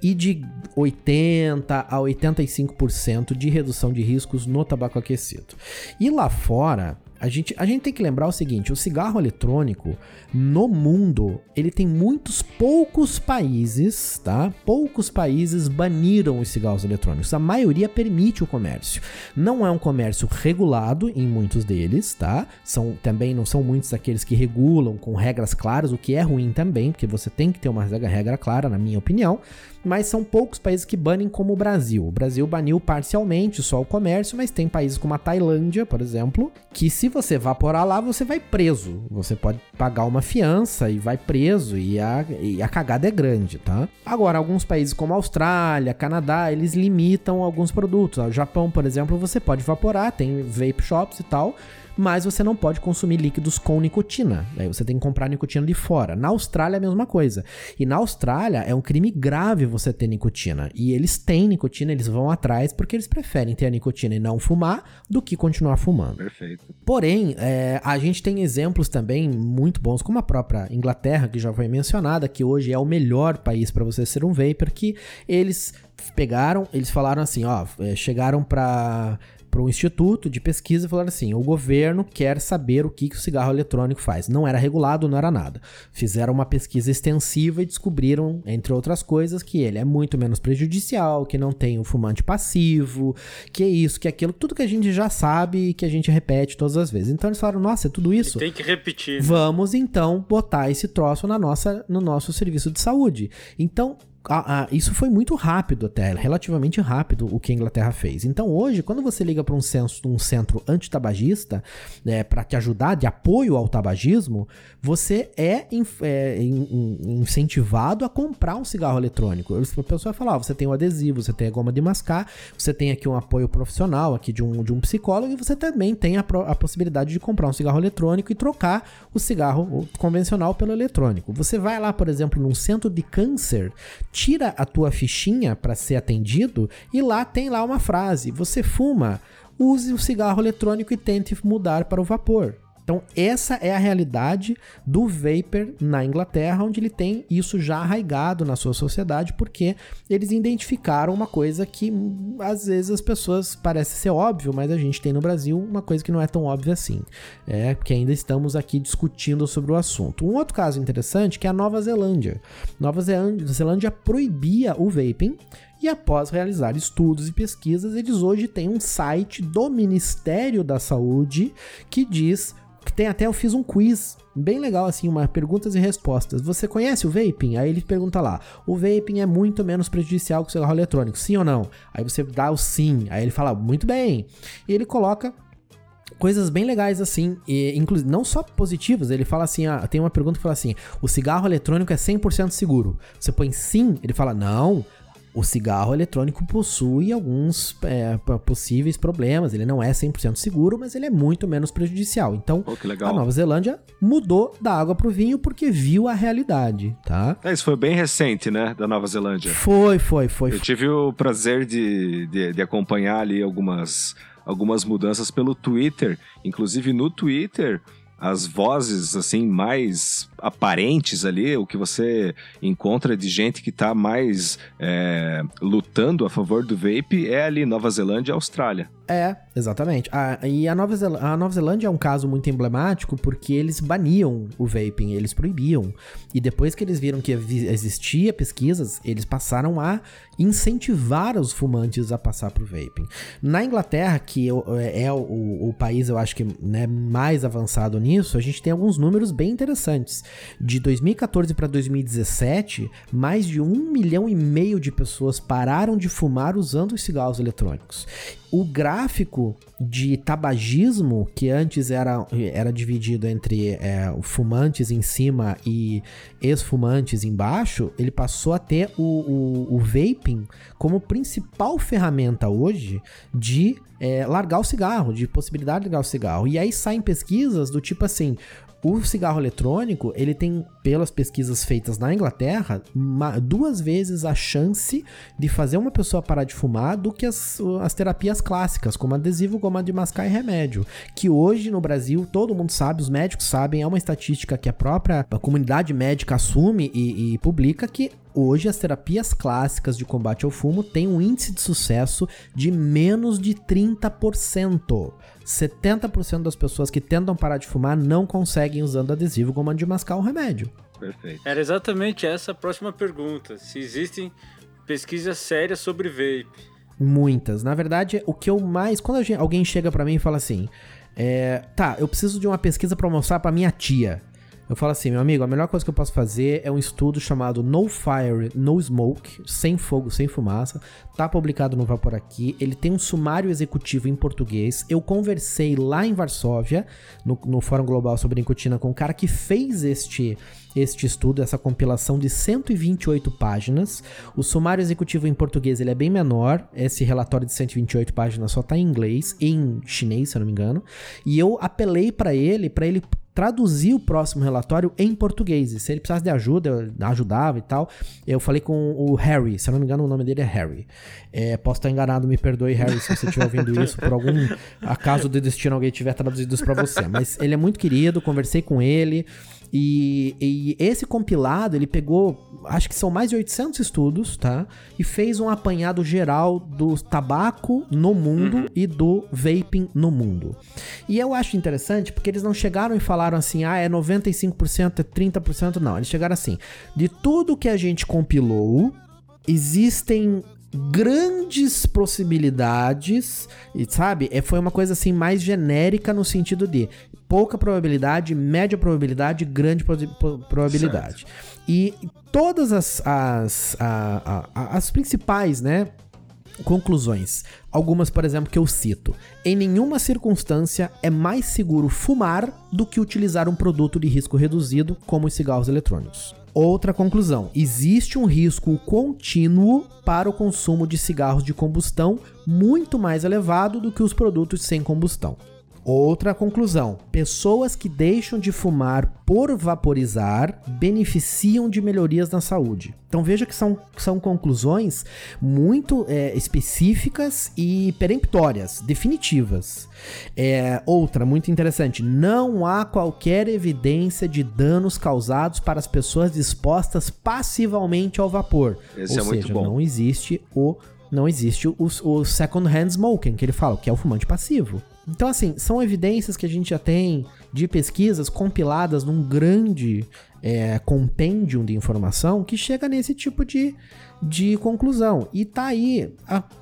e de 80 a 85% de redução de riscos no tabaco aquecido. E lá fora, a gente, a gente tem que lembrar o seguinte: o cigarro eletrônico no mundo ele tem muitos poucos países, tá? Poucos países baniram os cigarros eletrônicos. A maioria permite o comércio. Não é um comércio regulado em muitos deles, tá? São também não são muitos aqueles que regulam com regras claras, o que é ruim também, porque você tem que ter uma regra clara, na minha opinião mas são poucos países que banem como o Brasil. O Brasil baniu parcialmente só o comércio, mas tem países como a Tailândia, por exemplo, que se você vaporar lá, você vai preso. Você pode pagar uma fiança e vai preso e a, e a cagada é grande, tá? Agora, alguns países como Austrália, Canadá, eles limitam alguns produtos. O Japão, por exemplo, você pode vaporar, tem vape shops e tal, mas você não pode consumir líquidos com nicotina. Aí você tem que comprar nicotina de fora. Na Austrália é a mesma coisa. E na Austrália é um crime grave você ter nicotina. E eles têm nicotina, eles vão atrás porque eles preferem ter a nicotina e não fumar do que continuar fumando. Perfeito. Porém, é, a gente tem exemplos também muito bons, como a própria Inglaterra, que já foi mencionada, que hoje é o melhor país para você ser um vapor, que eles pegaram, eles falaram assim, ó, é, chegaram para para um instituto de pesquisa e falaram assim: o governo quer saber o que, que o cigarro eletrônico faz. Não era regulado, não era nada. Fizeram uma pesquisa extensiva e descobriram, entre outras coisas, que ele é muito menos prejudicial, que não tem o fumante passivo, que é isso, que é aquilo, tudo que a gente já sabe e que a gente repete todas as vezes. Então eles falaram: nossa, é tudo isso. E tem que repetir. Né? Vamos então botar esse troço na nossa, no nosso serviço de saúde. Então, a, a, isso foi muito rápido até, relativamente rápido o que a Inglaterra fez. Então hoje, quando você liga para um, um centro antitabagista, né, para te ajudar, de apoio ao tabagismo, você é, in, é in, incentivado a comprar um cigarro eletrônico. A pessoa vai falar, oh, você tem o adesivo, você tem a goma de mascar, você tem aqui um apoio profissional aqui de um, de um psicólogo e você também tem a, a possibilidade de comprar um cigarro eletrônico e trocar o cigarro convencional pelo eletrônico. Você vai lá, por exemplo, num centro de câncer, tira a tua fichinha para ser atendido e lá tem lá uma frase: você fuma, use o cigarro eletrônico e tente mudar para o vapor. Então, essa é a realidade do vapor na Inglaterra, onde ele tem isso já arraigado na sua sociedade, porque eles identificaram uma coisa que às vezes as pessoas parece ser óbvio, mas a gente tem no Brasil uma coisa que não é tão óbvia assim. É que ainda estamos aqui discutindo sobre o assunto. Um outro caso interessante que é a Nova Zelândia. Nova Zelândia proibia o vaping e após realizar estudos e pesquisas, eles hoje têm um site do Ministério da Saúde que diz tem até eu fiz um quiz bem legal assim, uma perguntas e respostas. Você conhece o vaping? Aí ele pergunta lá: "O vaping é muito menos prejudicial que o cigarro eletrônico, sim ou não?". Aí você dá o sim. Aí ele fala: "Muito bem". E ele coloca coisas bem legais assim, e inclusive não só positivas, ele fala assim, ah, tem uma pergunta que fala assim: "O cigarro eletrônico é 100% seguro?". Você põe sim, ele fala: "Não, o cigarro eletrônico possui alguns é, possíveis problemas. Ele não é 100% seguro, mas ele é muito menos prejudicial. Então, oh, a Nova Zelândia mudou da água pro vinho porque viu a realidade, tá? É, isso foi bem recente, né, da Nova Zelândia. Foi, foi, foi. Eu tive o prazer de, de, de acompanhar ali algumas, algumas mudanças pelo Twitter. Inclusive, no Twitter as vozes assim mais aparentes ali, o que você encontra de gente que está mais é, lutando a favor do vape é ali Nova Zelândia e Austrália. É, exatamente. Ah, e a Nova, Zel a Nova Zelândia é um caso muito emblemático porque eles baniam o vaping, eles proibiam. E depois que eles viram que existia pesquisas, eles passaram a incentivar os fumantes a passar para o vaping. Na Inglaterra, que é, é o, o país, eu acho que né, mais avançado nisso, a gente tem alguns números bem interessantes. De 2014 para 2017, mais de um milhão e meio de pessoas pararam de fumar usando os cigarros eletrônicos o gráfico de tabagismo, que antes era, era dividido entre é, fumantes em cima e ex-fumantes embaixo, ele passou a ter o, o, o vaping como principal ferramenta hoje de é, largar o cigarro, de possibilidade de largar o cigarro. E aí saem pesquisas do tipo assim: o cigarro eletrônico, ele tem, pelas pesquisas feitas na Inglaterra, uma, duas vezes a chance de fazer uma pessoa parar de fumar do que as, as terapias clássicas, como adesivo, goma de mascar e remédio. Que hoje no Brasil, todo mundo sabe, os médicos sabem, é uma estatística que a própria comunidade médica assume e, e publica que hoje as terapias clássicas de combate ao fumo têm um índice de sucesso de menos de 30%. 70% das pessoas que tentam parar de fumar não conseguem usando adesivo goma de mascar um remédio. Perfeito. Era exatamente essa a próxima pergunta. Se existem pesquisas sérias sobre vape. Muitas. Na verdade, o que eu mais. Quando alguém chega para mim e fala assim: é, tá, eu preciso de uma pesquisa para mostrar para minha tia. Eu falo assim, meu amigo, a melhor coisa que eu posso fazer é um estudo chamado No Fire, No Smoke, sem fogo, sem fumaça. Tá publicado no Vapor aqui. Ele tem um sumário executivo em português. Eu conversei lá em Varsóvia, no, no Fórum Global sobre Nicotina, com o cara que fez este este estudo, essa compilação de 128 páginas. O sumário executivo em português ele é bem menor. Esse relatório de 128 páginas só está em inglês em chinês, se eu não me engano. E eu apelei para ele, para ele traduzir o próximo relatório em português. E se ele precisasse de ajuda, eu ajudava e tal. Eu falei com o Harry, se eu não me engano, o nome dele é Harry. É, posso estar enganado, me perdoe, Harry, se você estiver ouvindo isso, por algum acaso de destino alguém tiver traduzido isso para você. Mas ele é muito querido, conversei com ele. E, e, esse compilado, ele pegou, acho que são mais de 800 estudos, tá? E fez um apanhado geral do tabaco no mundo uhum. e do vaping no mundo. E eu acho interessante porque eles não chegaram e falaram assim, ah, é 95%, é 30%, não. Eles chegaram assim, de tudo que a gente compilou, existem grandes possibilidades, e sabe? É, foi uma coisa assim mais genérica no sentido de pouca probabilidade, média probabilidade, grande probabilidade. Certo. E todas as, as, a, a, as principais, né? Conclusões. Algumas, por exemplo, que eu cito. Em nenhuma circunstância é mais seguro fumar do que utilizar um produto de risco reduzido, como os cigarros eletrônicos. Outra conclusão: existe um risco contínuo para o consumo de cigarros de combustão muito mais elevado do que os produtos sem combustão. Outra conclusão: pessoas que deixam de fumar por vaporizar beneficiam de melhorias na saúde. Então veja que são, são conclusões muito é, específicas e peremptórias, definitivas. É, outra, muito interessante: não há qualquer evidência de danos causados para as pessoas expostas passivamente ao vapor. Esse Ou é seja, não existe o não existe o, o second hand smoking, que ele fala, que é o fumante passivo. Então, assim, são evidências que a gente já tem de pesquisas compiladas num grande é, compêndio de informação que chega nesse tipo de, de conclusão. E tá aí,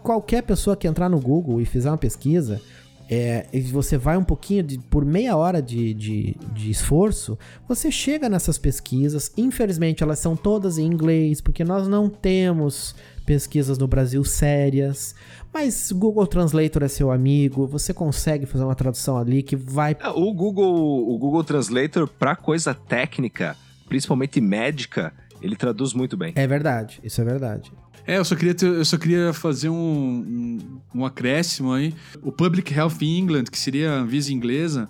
qualquer pessoa que entrar no Google e fizer uma pesquisa, é, você vai um pouquinho, de, por meia hora de, de, de, esforço, você chega nessas pesquisas. Infelizmente, elas são todas em inglês, porque nós não temos pesquisas no Brasil sérias. Mas Google Translator é seu amigo, você consegue fazer uma tradução ali que vai. É, o Google, o Google Translator, para coisa técnica, principalmente médica, ele traduz muito bem. É verdade, isso é verdade. É, eu só queria, ter, eu só queria fazer um, um, um, acréscimo aí. O Public Health England, que seria a Anvisa inglesa,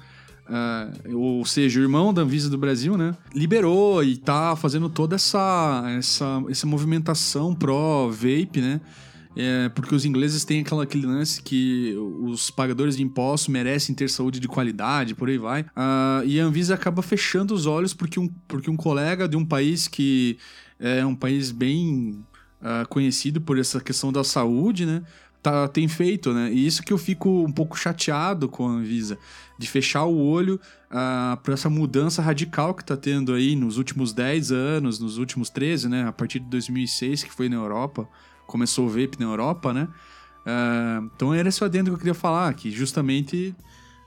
uh, ou seja, o irmão da Anvisa do Brasil, né? Liberou e tá fazendo toda essa, essa, essa movimentação pró-vape, né? É, porque os ingleses têm aquela, aquele lance que os pagadores de impostos merecem ter saúde de qualidade, por aí vai. Uh, e a Anvisa acaba fechando os olhos porque um, porque um colega de um país que é um país bem uh, conhecido por essa questão da saúde, né? Tá, tem feito, né? E isso que eu fico um pouco chateado com a Anvisa, de fechar o olho uh, para essa mudança radical que tá tendo aí nos últimos 10 anos, nos últimos 13, né? A partir de 2006, que foi na Europa começou o vape na Europa, né? Uh, então era esse adendo que eu queria falar, que justamente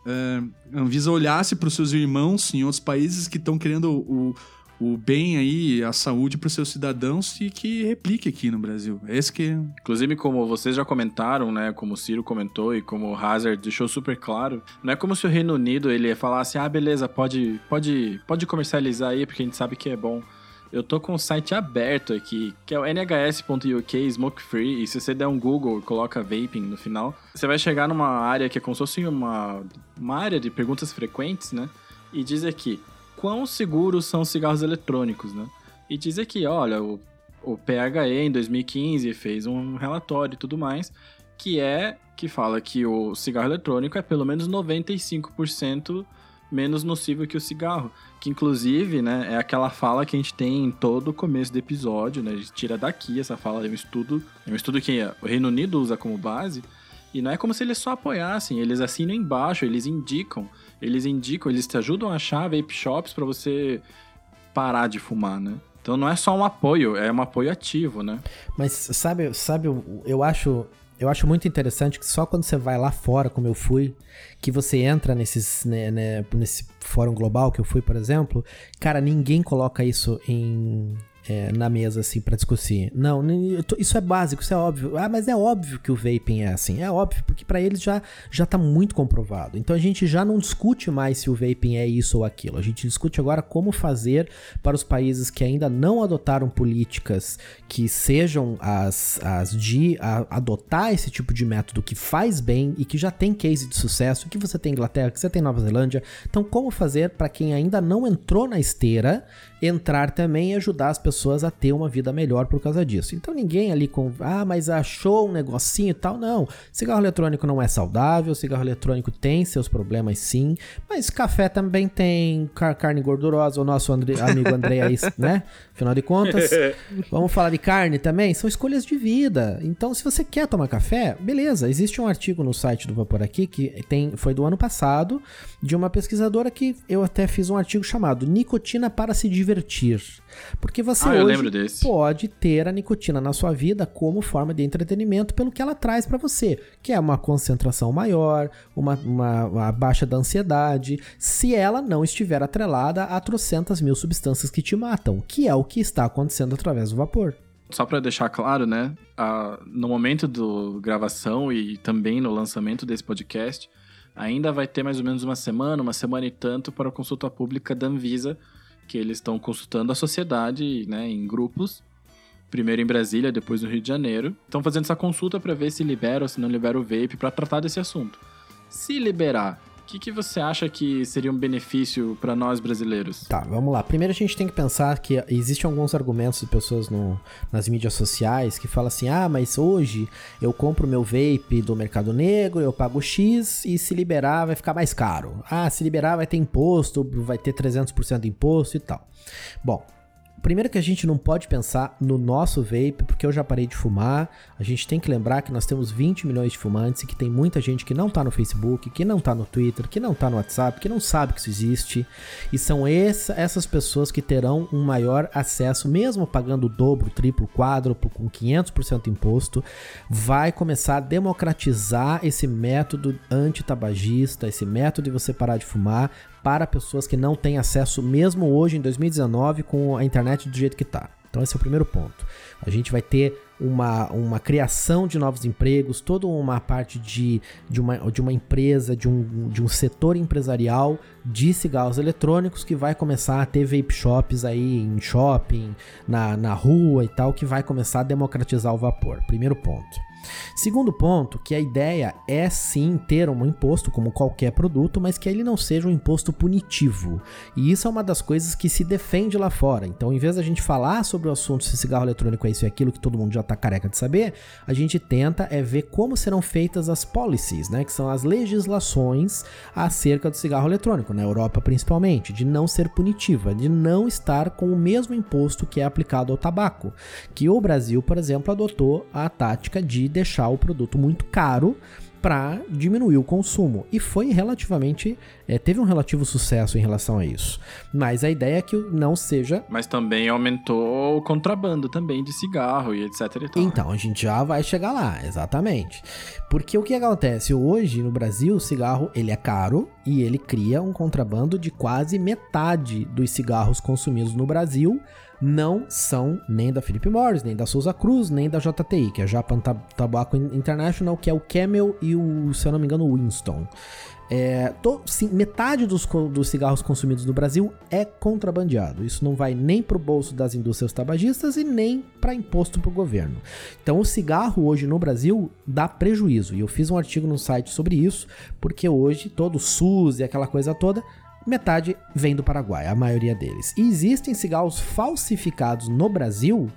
uh, a Anvisa olhasse para os seus irmãos em outros países que estão querendo o, o bem aí, a saúde para os seus cidadãos e que replique aqui no Brasil. Esse que é Inclusive, como vocês já comentaram, né? Como o Ciro comentou e como o Hazard deixou super claro, não é como se o Reino Unido ele falar assim, ah, beleza, pode, pode, pode comercializar aí porque a gente sabe que é bom. Eu tô com o site aberto aqui, que é o nhs.uk Smoke Free, e se você der um Google e coloca vaping no final, você vai chegar numa área que é como se fosse uma, uma área de perguntas frequentes, né? E diz aqui, quão seguros são os cigarros eletrônicos, né? E diz aqui, olha, o, o PHE em 2015 fez um relatório e tudo mais, que é que fala que o cigarro eletrônico é pelo menos 95% menos nocivo que o cigarro. Que inclusive, né, é aquela fala que a gente tem em todo o começo do episódio, né? A gente tira daqui essa fala, é um estudo, é um estudo que o Reino Unido usa como base. E não é como se eles só apoiassem, eles assinam embaixo, eles indicam, eles indicam, eles te ajudam a achar vape shops para você parar de fumar, né? Então não é só um apoio, é um apoio ativo, né? Mas sabe, sabe, eu- acho, eu acho muito interessante que só quando você vai lá fora, como eu fui, que você entra nesses, né, né, nesse fórum global que eu fui, por exemplo, cara, ninguém coloca isso em é, na mesa assim pra discutir. Não, isso é básico, isso é óbvio. Ah, mas é óbvio que o vaping é assim. É óbvio, porque pra eles já já tá muito comprovado. Então a gente já não discute mais se o vaping é isso ou aquilo. A gente discute agora como fazer para os países que ainda não adotaram políticas que sejam as, as de a- adotar esse tipo de método que faz bem e que já tem case de sucesso, que você tem Inglaterra, que você tem Nova Zelândia. Então, como fazer para quem ainda não entrou na esteira entrar também e ajudar as pessoas a ter uma vida melhor por causa disso. Então ninguém ali com, ah, mas achou um negocinho e tal, não. Cigarro eletrônico não é saudável, cigarro eletrônico tem seus problemas sim, mas café também tem car- carne gordurosa, o nosso André- amigo André aí, né? Afinal de contas, vamos falar de carne também, são escolhas de vida. Então, se você quer tomar café, beleza. Existe um artigo no site do Vapor aqui que tem, foi do ano passado, de uma pesquisadora que eu até fiz um artigo chamado Nicotina para se divertir. Porque você Ah, hoje pode ter a nicotina na sua vida como forma de entretenimento pelo que ela traz para você, que é uma concentração maior, uma, uma, uma baixa da ansiedade, se ela não estiver atrelada a trocentas mil substâncias que te matam, que é o que está acontecendo através do vapor. Só pra deixar claro, né? a- no momento do gravação e também no lançamento desse podcast, ainda vai ter mais ou menos uma semana, uma semana e tanto para a consulta pública da Anvisa, que eles estão consultando a sociedade, né, em grupos. Primeiro em Brasília, depois no Rio de Janeiro. Estão fazendo essa consulta para ver se libera ou se não libera o vape para tratar desse assunto. Se liberar, que, que você acha que seria um benefício para nós brasileiros? Tá, vamos lá. Primeiro a gente tem que pensar que existem alguns argumentos de pessoas no- nas mídias sociais que falam assim: ah, mas hoje eu compro meu vape do Mercado Negro, eu pago X e se liberar vai ficar mais caro. Ah, se liberar vai ter imposto, vai ter 300% de imposto e tal. Bom. Primeiro que a gente não pode pensar no nosso vape, porque eu já parei de fumar. A gente tem que lembrar que nós temos 20 milhões de fumantes e que tem muita gente que não tá no Facebook, que não tá no Twitter, que não tá no WhatsApp, que não sabe que isso existe. E são essa- essas pessoas que terão um maior acesso, mesmo pagando o dobro, triplo, quádruplo, com 500% de imposto, vai começar a democratizar esse método antitabagista, esse método de você parar de fumar para pessoas que não têm acesso, mesmo hoje em 2019, com a internet do jeito que tá. Então esse é o primeiro ponto. A gente vai ter uma, uma criação de novos empregos, toda uma parte de, de, uma, de uma empresa, de um, de um setor empresarial de cigarros eletrônicos que vai começar a ter vape shops aí em shopping, na, na rua e tal, que vai começar a democratizar o vapor. Primeiro ponto. Segundo ponto, que a ideia é sim ter um imposto como qualquer produto, mas que ele não seja um imposto punitivo. E isso é uma das coisas que se defende lá fora. Então, em vez da gente falar sobre o assunto se cigarro eletrônico é isso e aquilo que todo mundo já tá careca de saber, a gente tenta é ver como serão feitas as policies, né, que são as legislações acerca do cigarro eletrônico, na Europa principalmente, de não ser punitiva, de não estar com o mesmo imposto que é aplicado ao tabaco, que o Brasil, por exemplo, adotou a tática de deixar o produto muito caro para diminuir o consumo. E foi relativamente. É, teve um relativo sucesso em relação a isso. Mas a ideia é que não seja. Mas também aumentou o contrabando também de cigarro e etc e tal. Então, a gente já vai chegar lá, exatamente. Porque o que acontece? Hoje no Brasil, o cigarro ele é caro e ele cria um contrabando de quase metade dos cigarros consumidos no Brasil não são nem da Philip Morris, nem da Souza Cruz, nem da JTI, que é Japan Tobacco International, que é o Camel e o, se eu não me engano, o Winston. É, sim, metade dos, dos, cigarros consumidos no Brasil é contrabandeado. Isso não vai nem para o bolso das indústrias tabagistas e nem para imposto para o governo. Então, o cigarro hoje no Brasil dá prejuízo. E eu fiz um artigo no site sobre isso, porque hoje todo o SUS e aquela coisa toda metade vem do Paraguai, a maioria deles. E existem cigarros falsificados no Brasil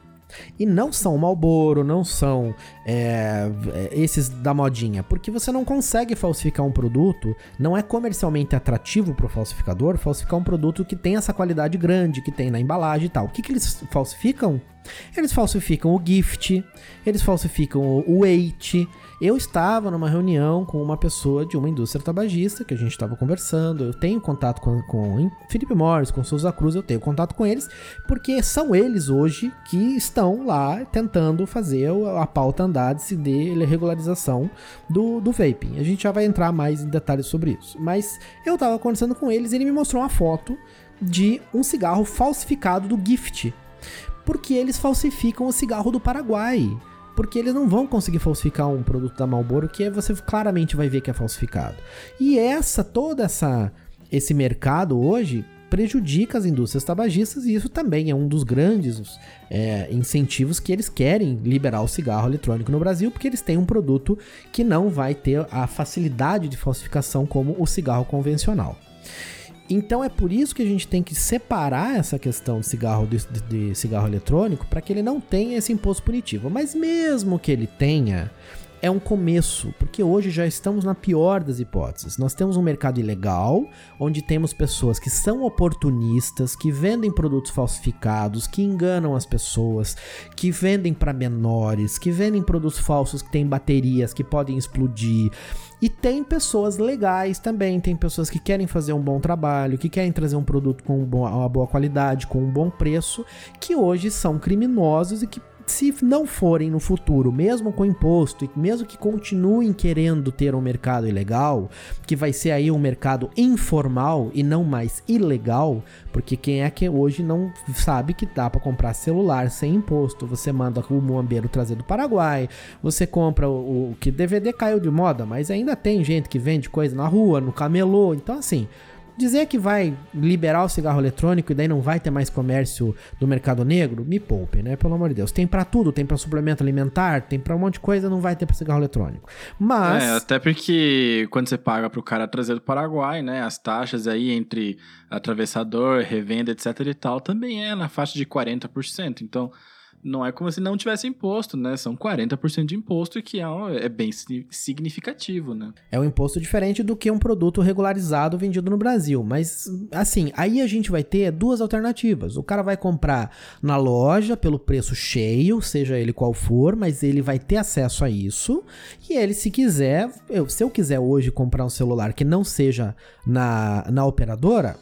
e não são Marlboro, não são é, esses da modinha, porque você não consegue falsificar um produto, não é comercialmente atrativo para o falsificador falsificar um produto que tem essa qualidade grande, que tem na embalagem e tal. O que, que eles falsificam? Eles falsificam o gift, eles falsificam o weight, eu estava numa reunião com uma pessoa de uma indústria tabagista que a gente estava conversando. Eu tenho contato com, com Felipe Morris, com Souza Cruz, eu tenho contato com eles, porque são eles hoje que estão lá tentando fazer a pauta andar de, de regularização do, do vaping. A gente já vai entrar mais em detalhes sobre isso. Mas eu estava conversando com eles e ele me mostrou uma foto de um cigarro falsificado do Gift. Porque eles falsificam o cigarro do Paraguai porque eles não vão conseguir falsificar um produto da Marlboro que você claramente vai ver que é falsificado. E essa toda essa esse mercado hoje prejudica as indústrias tabagistas e isso também é um dos grandes é, incentivos que eles querem liberar o cigarro eletrônico no Brasil, porque eles têm um produto que não vai ter a facilidade de falsificação como o cigarro convencional. Então é por isso que a gente tem que separar essa questão de cigarro de, de, cigarro eletrônico para que ele não tenha esse imposto punitivo. Mas mesmo que ele tenha, é um começo, porque hoje já estamos na pior das hipóteses. Nós temos um mercado ilegal, onde temos pessoas que são oportunistas, que vendem produtos falsificados, que enganam as pessoas, que vendem para menores, que vendem produtos falsos que têm baterias que podem explodir. E tem pessoas legais também, tem pessoas que querem fazer um bom trabalho, que querem trazer um produto com uma boa qualidade, com um bom preço, que hoje são criminosos e que se não forem no futuro, mesmo com imposto e mesmo que continuem querendo ter um mercado ilegal, que vai ser aí um mercado informal e não mais ilegal, porque quem é que hoje não sabe que dá para comprar celular sem imposto? Você manda o muambeiro trazer do Paraguai, você compra o, o que DVD caiu de moda, mas ainda tem gente que vende coisa na rua, no camelô, então assim, Dizer que vai liberar o cigarro eletrônico e daí não vai ter mais comércio do mercado negro, me poupe, né? Pelo amor de Deus. Tem para tudo, tem para suplemento alimentar, tem para um monte de coisa, não vai ter para cigarro eletrônico. Mas. É, até porque quando você paga pro cara trazer do Paraguai, né? As taxas aí entre atravessador, revenda, etc e tal, também é na faixa de 40%. Então não é como se não tivesse imposto, né? São 40% de imposto, que é, é bem significativo, né? É um imposto diferente do que um produto regularizado vendido no Brasil. Mas, assim, aí a gente vai ter duas alternativas. O cara vai comprar na loja pelo preço cheio, seja ele qual for, mas ele vai ter acesso a isso. E ele, se quiser, eu, se eu quiser hoje comprar um celular que não seja na, na operadora,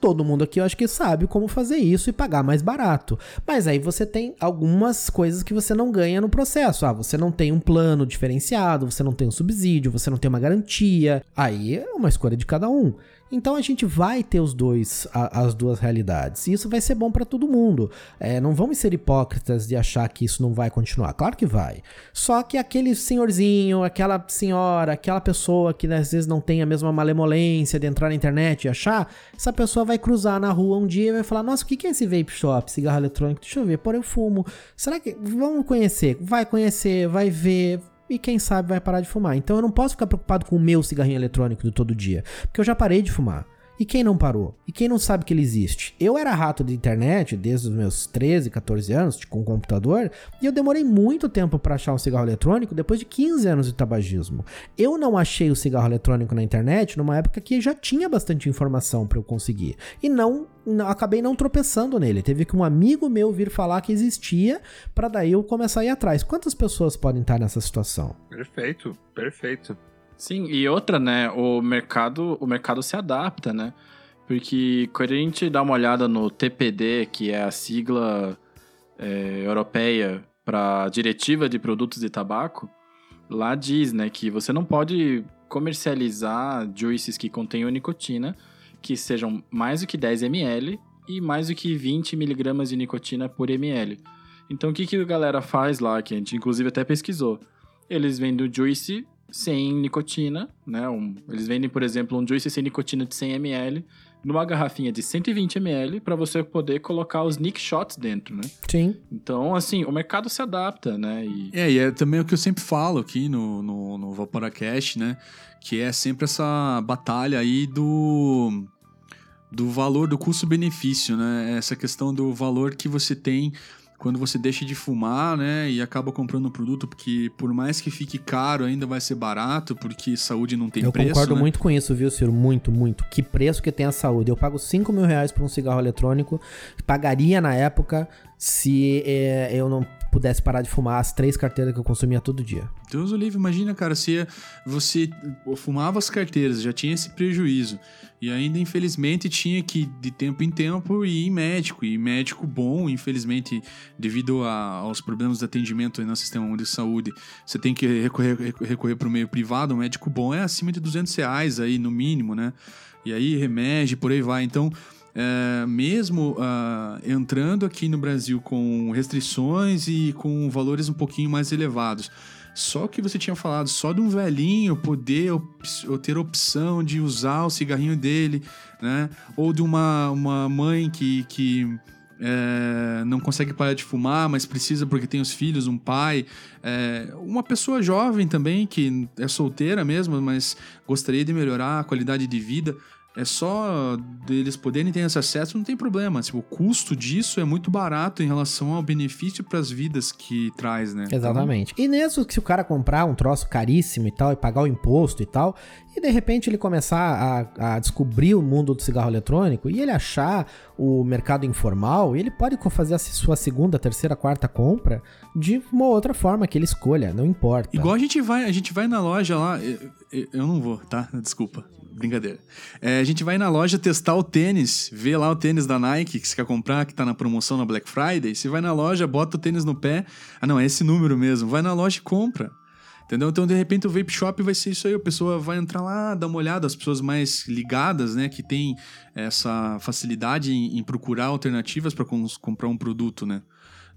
todo mundo aqui eu acho que sabe como fazer isso e pagar mais barato. Mas aí você tem algumas coisas que você não ganha no processo. Ah, você não tem um plano diferenciado, você não tem um subsídio, você não tem uma garantia. Aí é uma escolha de cada um. Então a gente vai ter os dois, a, as duas realidades. E isso vai ser bom para todo mundo. É, não vamos ser hipócritas de achar que isso não vai continuar. Claro que vai. Só que aquele senhorzinho, aquela senhora, aquela pessoa que às vezes não tem a mesma malemolência de entrar na internet e achar, essa pessoa vai cruzar na rua um dia e vai falar: Nossa, o que é esse vape shop, cigarro eletrônico? Deixa eu ver, porra, eu fumo. Será que. Vamos conhecer? Vai conhecer, vai ver e quem sabe vai parar de fumar. Então eu não posso ficar preocupado com o meu cigarrinho eletrônico do todo dia, porque eu já parei de fumar. E quem não parou? E quem não sabe que ele existe? Eu era rato de internet desde os meus 13, 14 anos, com computador, e eu demorei muito tempo para achar um cigarro eletrônico depois de 15 anos de tabagismo. Eu não achei o cigarro eletrônico na internet numa época que já tinha bastante informação para eu conseguir. E não, acabei não tropeçando nele. Teve que um amigo meu vir falar que existia para daí eu começar a ir atrás. Quantas pessoas podem estar nessa situação? Perfeito, perfeito. Sim, e outra, né? O mercado, o mercado se adapta, né? Porque quando a gente dá uma olhada no TPD, que é a sigla é, europeia para Diretiva de Produtos de Tabaco, lá diz, né, que você não pode comercializar juices que contenham nicotina que sejam mais do que 10 ml e mais do que 20 miligramas de nicotina por ml. Então o que, que a galera faz lá, que a gente inclusive até pesquisou? Eles vendem o juice sem nicotina, né? Um, eles vendem, por exemplo, um juice sem nicotina de 100 ml numa garrafinha de 120 ml para você poder colocar os nick shots dentro, né? Sim. Então, assim, o mercado se adapta, né? E... É, e é também o que eu sempre falo aqui no, no, no Vaporacast, né? Que é sempre essa batalha aí do do valor, do custo-benefício, né? Essa questão do valor que você tem quando você deixa de fumar, né, e acaba comprando um produto, porque por mais que fique caro, ainda vai ser barato, porque saúde não tem eu preço. Eu concordo né? muito com isso, viu, Ciro? Muito, muito. Que preço que tem a saúde. Eu pago 5 mil reais por um cigarro eletrônico, pagaria na época se é, eu não pudesse parar de fumar as três carteiras que eu consumia todo dia. Deus o livre, imagina, cara, se você fumava as carteiras, já tinha esse prejuízo. E ainda, infelizmente, tinha que, de tempo em tempo, ir em médico. E médico bom, infelizmente, devido a, aos problemas de atendimento no sistema de saúde, você tem que recorrer, recorrer para o meio privado. Um médico bom é acima de 200 reais aí, no mínimo, né? E aí, remédio, por aí vai. Então, é, mesmo uh, entrando aqui no Brasil com restrições e com valores um pouquinho mais elevados. Só que você tinha falado, só de um velhinho poder op ter opção de usar o cigarrinho dele, né? Ou de uma, uma mãe que, que é, não consegue parar de fumar, mas precisa porque tem os filhos, um pai. É, uma pessoa jovem também, que é solteira mesmo, mas gostaria de melhorar a qualidade de vida é só deles poderem ter esse acesso, não tem problema. Tipo, o custo disso é muito barato em relação ao benefício para as vidas que traz, né? Exatamente. Então... E mesmo que se o cara comprar um troço caríssimo e tal, e pagar o imposto e tal, e de repente ele começar a, a descobrir o mundo do cigarro eletrônico e ele achar o mercado informal, ele pode fazer a sua segunda, terceira, quarta compra de uma outra forma que ele escolha, não importa. Igual a gente vai, a gente vai na loja lá, eu, eu não vou, tá? Desculpa brincadeira. É, a gente vai na loja testar o tênis, vê lá o tênis da Nike que você quer comprar, que tá na promoção na Black Friday. Você vai na loja, bota o tênis no pé. Ah, não, é esse número mesmo. Vai na loja e compra. Entendeu? Então, de repente, o vape shop vai ser isso aí. A pessoa vai entrar lá, dar uma olhada. As pessoas mais ligadas, né? Que tem essa facilidade em, em procurar alternativas para comprar um produto, né?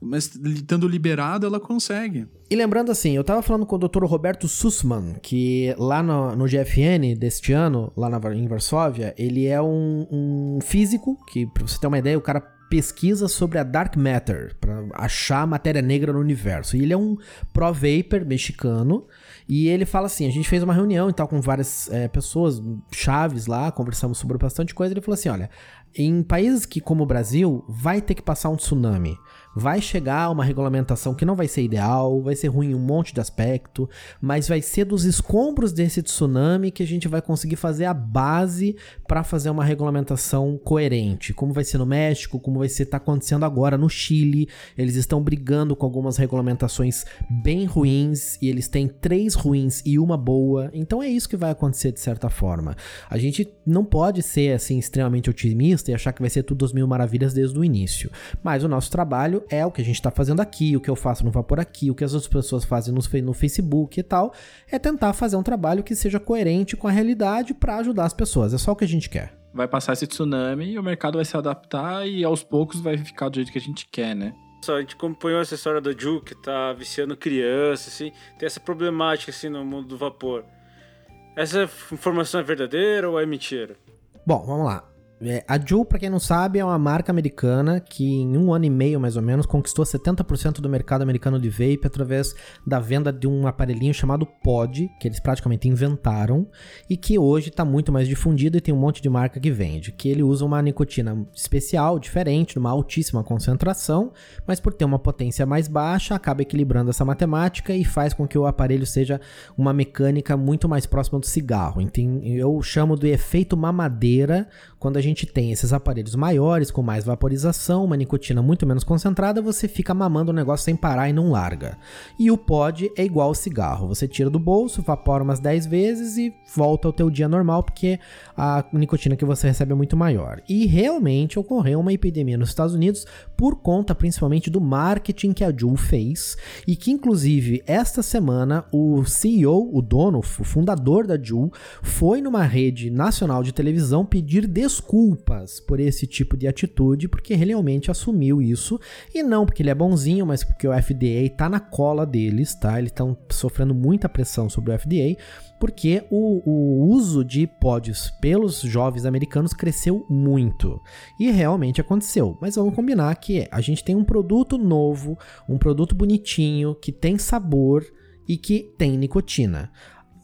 Mas estando liberado, ela consegue. E lembrando assim, eu tava falando com o Dr. Roberto Sussman, que lá no, no GFN deste ano, lá na, em Varsóvia, ele é um, um físico, que pra você ter uma ideia, o cara pesquisa sobre a Dark Matter, para achar matéria negra no universo. E ele é um pro vapor mexicano, e ele fala assim: a gente fez uma reunião e tal com várias é, pessoas chaves lá, conversamos sobre bastante coisa. Ele falou assim: olha, em países que como o Brasil, vai ter que passar um tsunami vai chegar uma regulamentação que não vai ser ideal, vai ser ruim em um monte de aspecto, mas vai ser dos escombros desse tsunami que a gente vai conseguir fazer a base para fazer uma regulamentação coerente. Como vai ser no México, como vai ser tá acontecendo agora no Chile, eles estão brigando com algumas regulamentações bem ruins e eles têm três ruins e uma boa. Então é isso que vai acontecer de certa forma. A gente não pode ser assim extremamente otimista e achar que vai ser tudo as mil maravilhas desde o início, mas o nosso trabalho trabalho é o que a gente está fazendo aqui, o que eu faço no Vapor aqui, o que as outras pessoas fazem no, no Facebook e tal, é tentar fazer um trabalho que seja coerente com a realidade para ajudar as pessoas. É só o que a gente quer. Vai passar esse tsunami e o mercado vai se adaptar e aos poucos vai ficar do jeito que a gente quer, né? Só a gente acompanhou essa história do Ju que tá viciando criança, assim, tem essa problemática assim no mundo do vapor. Essa informação é verdadeira ou é mentira? Bom, vamos lá. É, a Juul, para quem não sabe, é uma marca americana que em um ano e meio, mais ou menos, conquistou 70% do mercado americano de vape através da venda de um aparelhinho chamado Pod, que eles praticamente inventaram e que hoje está muito mais difundido e tem um monte de marca que vende. Que ele usa uma nicotina especial, diferente, numa altíssima concentração, mas por ter uma potência mais baixa, acaba equilibrando essa matemática e faz com que o aparelho seja uma mecânica muito mais próxima do cigarro. Então, eu chamo de efeito mamadeira quando a gente tem esses aparelhos maiores, com mais vaporização, uma nicotina muito menos concentrada, você fica mamando o negócio sem parar e não larga. E o pod é igual ao cigarro. Você tira do bolso, vapora umas 10 vezes e volta ao teu dia normal, porque a nicotina que você recebe é muito maior. E realmente ocorreu uma epidemia nos Estados Unidos por conta principalmente do marketing que a Juul fez e que inclusive esta semana o CEO, o dono, o fundador da Juul, foi numa rede nacional de televisão pedir desculpas por esse tipo de atitude, porque ele realmente assumiu isso e não porque ele é bonzinho, mas porque o FDA tá na cola deles, tá? Eles estão sofrendo muita pressão sobre o FDA porque o, o, uso de pods pelos jovens americanos cresceu muito. E realmente aconteceu. Mas vamos combinar que a gente tem um produto novo, um produto bonitinho, que tem sabor e que tem nicotina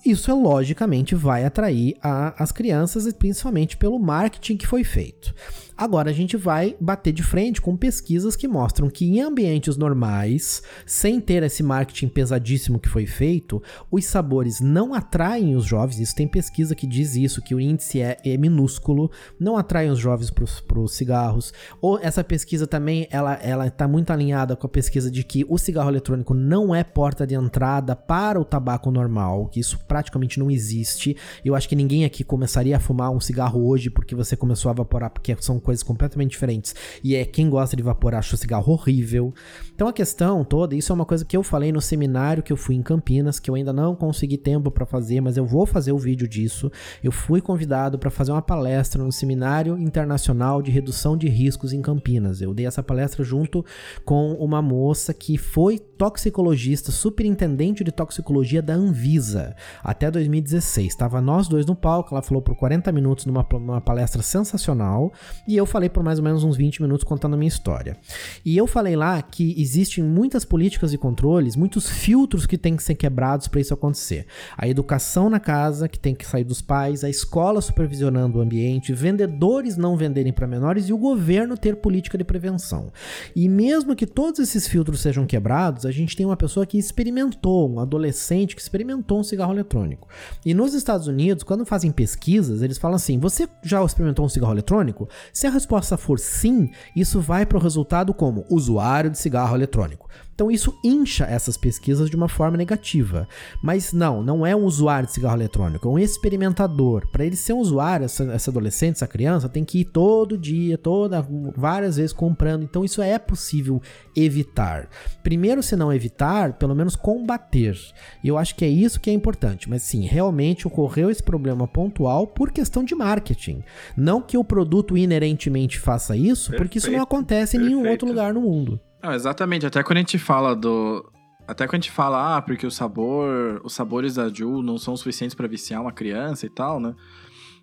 isso é logicamente vai atrair a, as crianças, principalmente pelo marketing que foi feito. Agora a gente vai bater de frente com pesquisas que mostram que em ambientes normais, sem ter esse marketing pesadíssimo que foi feito, os sabores não atraem os jovens. Isso tem pesquisa que diz isso, que o índice é, é minúsculo, não atraem os jovens para os cigarros. Ou essa pesquisa também ela ela está muito alinhada com a pesquisa de que o cigarro eletrônico não é porta de entrada para o tabaco normal, que isso praticamente não existe. Eu acho que ninguém aqui começaria a fumar um cigarro hoje porque você começou a evaporar, porque são coisas completamente diferentes. E é quem gosta de vapor acha o cigarro horrível. Então a questão toda, isso é uma coisa que eu falei no seminário que eu fui em Campinas, que eu ainda não consegui tempo para fazer, mas eu vou fazer o vídeo disso. Eu fui convidado para fazer uma palestra no Seminário Internacional de Redução de Riscos em Campinas. Eu dei essa palestra junto com uma moça que foi toxicologista, superintendente de toxicologia da Anvisa até 2016. Estava nós dois no palco, ela falou por 40 minutos numa, numa palestra sensacional e eu falei por mais ou menos uns 20 minutos contando a minha história. E eu falei lá que existem muitas políticas e controles, muitos filtros que têm que ser quebrados para isso acontecer. A educação na casa, que tem que sair dos pais, a escola supervisionando o ambiente, vendedores não venderem para menores e o governo ter política de prevenção. E mesmo que todos esses filtros sejam quebrados, a gente tem uma pessoa que experimentou, um adolescente que experimentou um cigarro eletrônico. E nos Estados Unidos, quando fazem pesquisas, eles falam assim: você já experimentou um cigarro eletrônico? Se a resposta for sim, isso vai para o resultado como usuário de cigarro eletrônico. Então isso incha essas pesquisas de uma forma negativa. Mas não, não é um usuário de cigarro eletrônico, é um experimentador. Para ele ser um usuário, essa, essa, adolescente, essa criança, tem que ir todo dia, toda, várias vezes comprando. Então isso é possível evitar. Primeiro, se não evitar, pelo menos combater. E eu acho que é isso que é importante. Mas sim, realmente ocorreu esse problema pontual por questão de marketing. Não que o produto inerentemente faça isso, Perfeito. porque isso não acontece em nenhum outro lugar no mundo. Não, exatamente. Até quando a gente fala do. Até quando a gente fala, ah, porque o sabor. Os sabores da Ju não são suficientes para viciar uma criança e tal, né?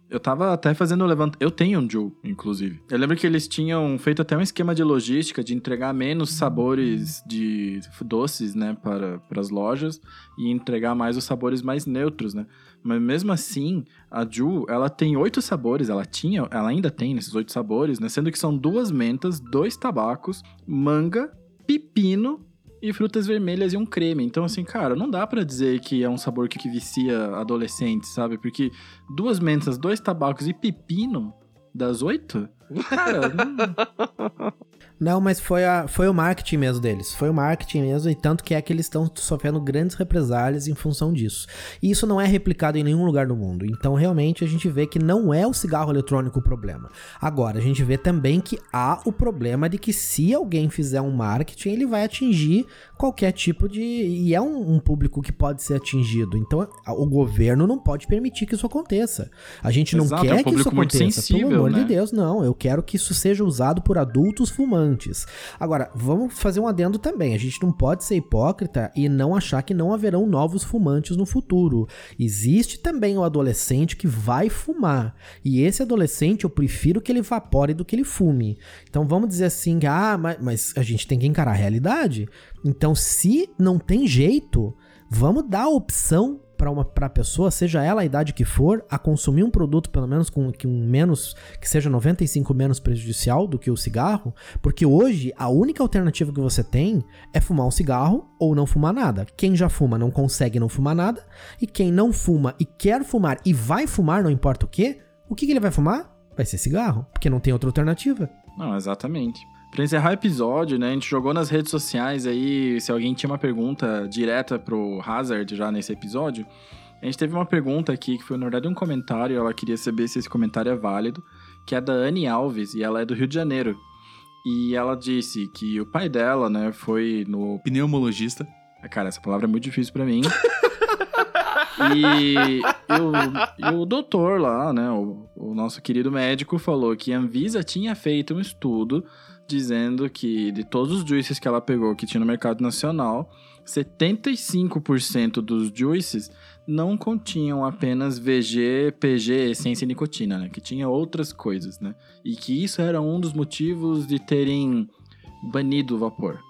Eu tava até fazendo levant... Eu tenho um Ju, inclusive. Eu lembro que eles tinham feito até um esquema de logística de entregar menos sabores de doces, né, para, para as lojas e entregar mais os sabores mais neutros, né? Mas mesmo assim, a Ju, ela tem oito sabores, ela tinha, ela ainda tem nesses oito sabores, né? Sendo que são duas mentas, dois tabacos, manga, pepino e frutas vermelhas e um creme. Então, assim, cara, não dá para dizer que é um sabor que, que vicia adolescentes, sabe? Porque duas mentas, dois tabacos e pepino das oito? Cara, não... Não, mas foi, a, foi o marketing mesmo deles. Foi o marketing mesmo, e tanto que é que eles estão sofrendo grandes represálias em função disso. E isso não é replicado em nenhum lugar do mundo. Então, realmente, a gente vê que não é o cigarro eletrônico o problema. Agora, a gente vê também que há o problema de que se alguém fizer um marketing, ele vai atingir qualquer tipo de. E é um, um público que pode ser atingido. Então, o governo não pode permitir que isso aconteça. A gente não Exato, quer é um que isso aconteça. Sensível, Pelo amor né? de Deus, não. Eu quero que isso seja usado por adultos fumantes antes. Agora, vamos fazer um adendo também. A gente não pode ser hipócrita e não achar que não haverão novos fumantes no futuro. Existe também o adolescente que vai fumar. E esse adolescente eu prefiro que ele evapore do que ele fume. Então vamos dizer assim: ah, mas, mas a gente tem que encarar a realidade. Então, se não tem jeito, vamos dar a opção para uma pra pessoa, seja ela a idade que for, a consumir um produto pelo menos com que um menos que seja 95 menos prejudicial do que o cigarro, porque hoje a única alternativa que você tem é fumar um cigarro ou não fumar nada. Quem já fuma não consegue não fumar nada, e quem não fuma e quer fumar e vai fumar, não importa o que, o que, que ele vai fumar? vai ser cigarro, porque não tem outra alternativa. Não, exatamente. Pra encerrar o episódio, né, a gente jogou nas redes sociais aí, se alguém tinha uma pergunta direta pro Hazard já nesse episódio, a gente teve uma pergunta aqui, que foi na verdade um comentário, ela queria saber se esse comentário é válido, que é da Anne Alves, e ela é do Rio de Janeiro. E ela disse que o pai dela, né, foi no... Pneumologista. Cara, essa palavra é muito difícil pra mim. E, e o, e o doutor lá, né, o, o nosso querido médico, falou que a Anvisa tinha feito um estudo dizendo que de todos os juices que ela pegou que tinha no mercado nacional, 75% dos juices não continham apenas VG, PG, essência e nicotina, né? Que tinha outras coisas, né? E que isso era um dos motivos de terem banido o vapor.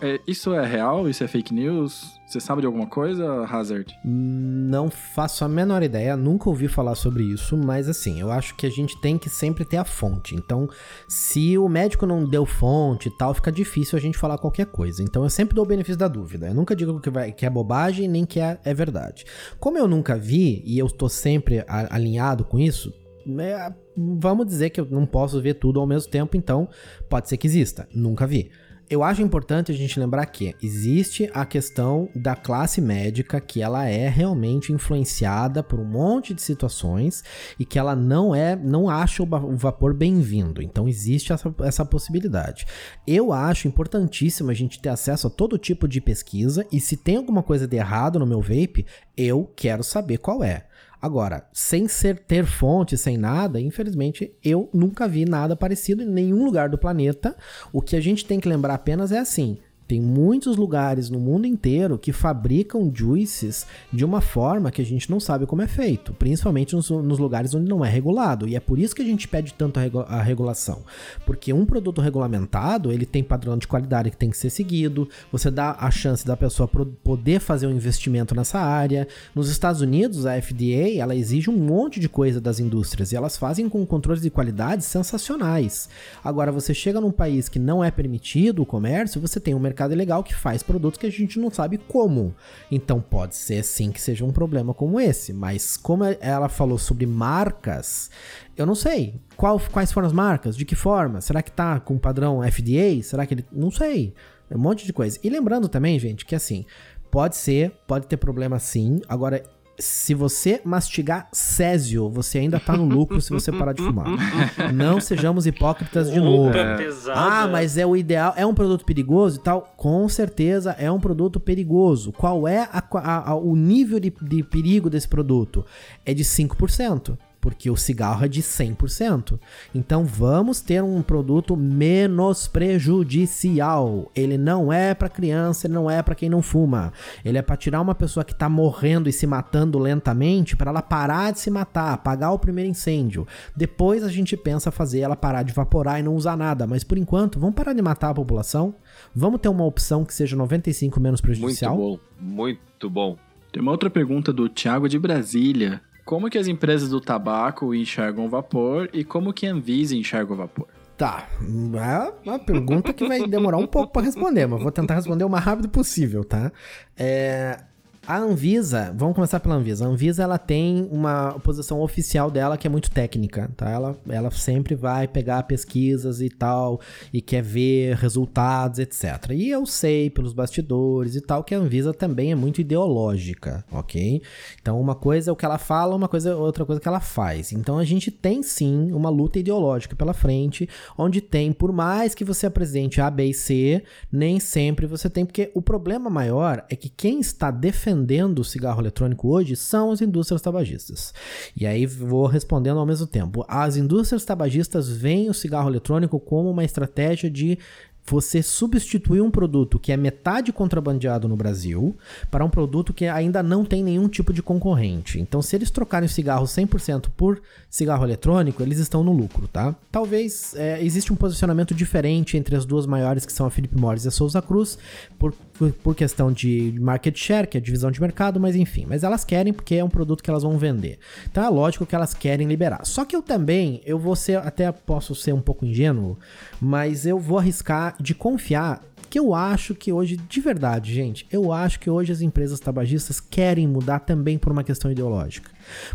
É, Isso é real? Isso é fake news? Você sabe de alguma coisa, Hazard? Não faço a menor ideia, nunca ouvi falar sobre isso, mas assim, eu acho que a gente tem que sempre ter a fonte. Então, se o médico não deu fonte e tal, fica difícil a gente falar qualquer coisa. Então, eu sempre dou o benefício da dúvida. Eu nunca digo que, vai, que é bobagem nem que é, é verdade. Como eu nunca vi e eu estou sempre a- alinhado com isso, é, vamos dizer que eu não posso ver tudo ao mesmo tempo, então pode ser que exista. Nunca vi. Eu acho importante a gente lembrar que existe a questão da classe médica, que ela é realmente influenciada por um monte de situações e que ela não é, não acha o, vapor bem-vindo. Então existe essa, essa possibilidade. Eu acho importantíssimo a gente ter acesso a todo tipo de pesquisa e se tem alguma coisa de errado no meu vape, eu quero saber qual é. Agora, sem ser ter fonte, sem nada, infelizmente eu nunca vi nada parecido em nenhum lugar do planeta. O que a gente tem que lembrar apenas é assim: tem muitos lugares no mundo inteiro que fabricam juices de uma forma que a gente não sabe como é feito, principalmente nos, nos lugares onde não é regulado. E é por isso que a gente pede tanto a, regu- a regulação. Porque um produto regulamentado, ele tem padrão de qualidade que tem que ser seguido, você dá a chance da pessoa poder fazer um investimento nessa área. Nos Estados Unidos, a FDA, ela exige um monte de coisa das indústrias e elas fazem com controles de qualidade sensacionais. Agora, você chega num país que não é permitido o comércio, você tem um mercado ilegal que faz produtos que a gente não sabe como. Então, pode ser sim que seja um problema como esse, mas como ela falou sobre marcas, eu não sei. Qual- quais foram as marcas? De que forma? Será que tá com padrão FDA? Será que ele. Não sei. É um monte de coisa. E lembrando também, gente, que assim, pode ser, pode ter problema sim. Agora, se você mastigar césio, você ainda tá no lucro se você parar de fumar. Não sejamos hipócritas de novo. Pesado. Ah, é. mas é o ideal, é um produto perigoso e tal? Com certeza é um produto perigoso. Qual é a- a- a- o nível de, de perigo desse produto? É de 5%. Porque o cigarro é de 100%. Então vamos ter um produto menos prejudicial. Ele não é para criança, ele não é para quem não fuma. Ele é para tirar uma pessoa que tá morrendo e se matando lentamente para ela parar de se matar, apagar o primeiro incêndio. Depois a gente pensa fazer ela parar de evaporar e não usar nada, mas por enquanto, vamos parar de matar a população? Vamos ter uma opção que seja 95 menos Muito prejudicial? bom, muito bom. Tem uma outra pergunta do Thiago de Brasília. Como que as empresas do tabaco enxergam o vapor e como que a Anvisa enxerga o vapor? Tá, é uma pergunta que vai demorar um pouco pra responder, mas vou tentar responder o mais rápido possível, tá? É, a Anvisa, vamos começar pela Anvisa. A Anvisa ela tem uma posição oficial dela que é muito técnica, tá? Ela, ela sempre vai pegar pesquisas e tal e quer ver resultados, etc. E eu sei pelos bastidores e tal que a Anvisa também é muito ideológica, ok? Então uma coisa é o que ela fala, uma coisa é outra coisa que ela faz. Então a gente tem sim uma luta ideológica pela frente, onde tem, por mais que você apresente A, B e C, nem sempre você tem, porque o problema maior é que quem está defendendo o cigarro eletrônico hoje são as indústrias tabagistas. E aí vou respondendo ao mesmo tempo. As indústrias tabagistas veem o cigarro eletrônico como uma estratégia de você substituir um produto que é metade contrabandeado no Brasil para um produto que ainda não tem nenhum tipo de concorrente. Então, se eles trocarem o cigarro 100% por cigarro eletrônico, eles estão no lucro, tá? Talvez é, existe um posicionamento diferente entre as duas maiores, que são a Philip Morris e a Souza Cruz, por, por, questão de market share, que é divisão de mercado, mas enfim. Mas elas querem porque é um produto que elas vão vender. Então, é lógico que elas querem liberar. Só que eu também, eu vou ser, até posso ser um pouco ingênuo, mas eu vou arriscar de confiar Porque eu acho que hoje, de verdade, gente, eu acho que hoje as empresas tabagistas querem mudar também por uma questão ideológica.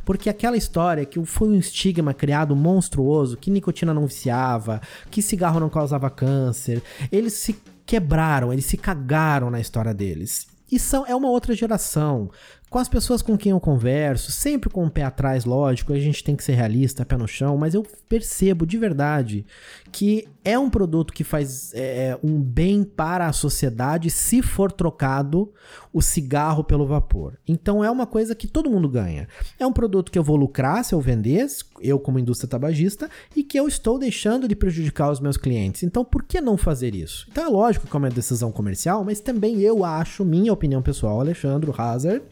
Porque aquela história que foi um estigma criado monstruoso, que nicotina não viciava, que cigarro não causava câncer, eles se quebraram, eles se cagaram na história deles. E são, é uma outra geração com as pessoas com quem eu converso, sempre com o pé atrás, lógico, a gente tem que ser realista, pé no chão, mas eu percebo de verdade que é um produto que faz é, é, um bem para a sociedade se for trocado o cigarro pelo vapor. Então é uma coisa que todo mundo ganha. É um produto que eu vou lucrar se eu vender, eu como indústria tabagista, e que eu estou deixando de prejudicar os meus clientes. Então por que não fazer isso? Então é lógico que é uma decisão comercial, mas também eu acho, minha opinião pessoal, Alexandre Hazard,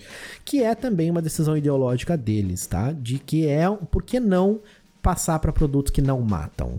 que é também uma decisão ideológica deles, tá? De que é por que não passar para produtos que não matam.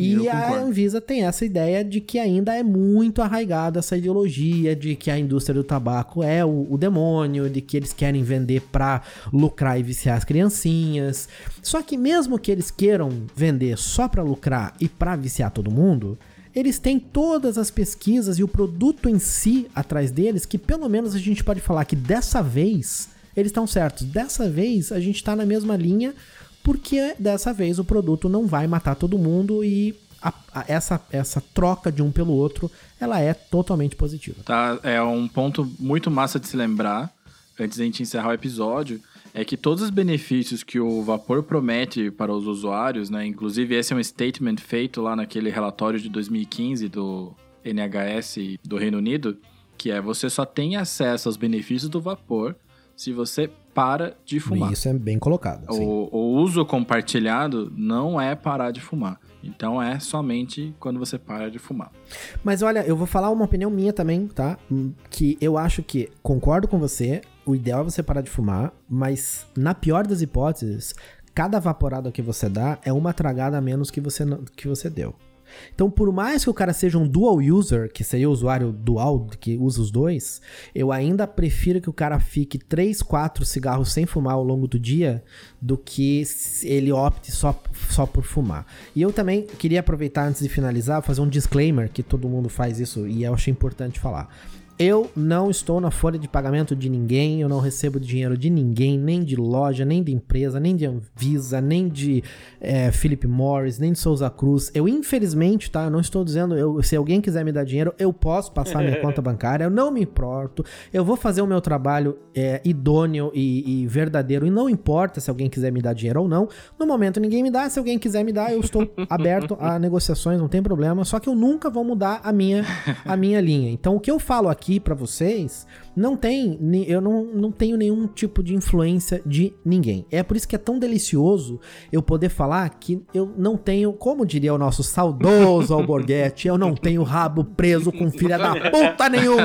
E a Anvisa tem essa ideia de que ainda é muito arraigada essa ideologia de que a indústria do tabaco é o, o demônio, de que eles querem vender para lucrar e viciar as criancinhas. Só que mesmo que eles queiram vender só para lucrar e para viciar todo mundo, eles têm todas as pesquisas e o produto em si atrás deles que pelo menos a gente pode falar que dessa vez eles estão certos. Dessa vez a gente está na mesma linha porque dessa vez o produto não vai matar todo mundo e a, a, essa, essa troca de um pelo outro ela é totalmente positiva. Tá, é um ponto muito massa de se lembrar, antes da gente encerrar o episódio, é que todos os benefícios que o vapor promete para os usuários, né, inclusive esse é um statement feito lá naquele relatório de 2015 do NHS do Reino Unido, que é você só tem acesso aos benefícios do vapor se você para de fumar. Isso é bem colocado. O, o, uso compartilhado não é parar de fumar. Então é somente quando você para de fumar. Mas olha, eu vou falar uma opinião minha também, tá? Que eu acho que concordo com você, o ideal é você parar de fumar, mas na pior das hipóteses, cada vaporada que você dá é uma tragada a menos que você, que você deu. Então, por mais que o cara seja um dual user, que seria o usuário dual, que usa os dois, eu ainda prefiro que o cara fique 3, 4 cigarros sem fumar ao longo do dia do que ele opte só, só por fumar. E eu também queria aproveitar antes de finalizar, fazer um disclaimer, que todo mundo faz isso e eu achei importante falar. Eu não estou na folha de pagamento de ninguém, eu não recebo dinheiro de ninguém, nem de loja, nem de empresa, nem de Anvisa, nem de é, Philip Morris, nem de Souza Cruz. Eu, infelizmente, tá? Eu não estou dizendo, eu, se alguém quiser me dar dinheiro, eu posso passar minha conta bancária, eu não me importo. Eu vou fazer o meu trabalho é, idôneo e, e, verdadeiro, e não importa se alguém quiser me dar dinheiro ou não. No momento, ninguém me dá. Se alguém quiser me dar, eu estou aberto a negociações, não tem problema. Só que eu nunca vou mudar a minha, a minha linha. Então, o que eu falo aqui aqui para vocês, não tem, eu não, não tenho nenhum tipo de influência de ninguém. É por isso que é tão delicioso eu poder falar que eu não tenho, como diria o nosso saudoso Alborguete, eu não tenho rabo preso com filha da puta nenhum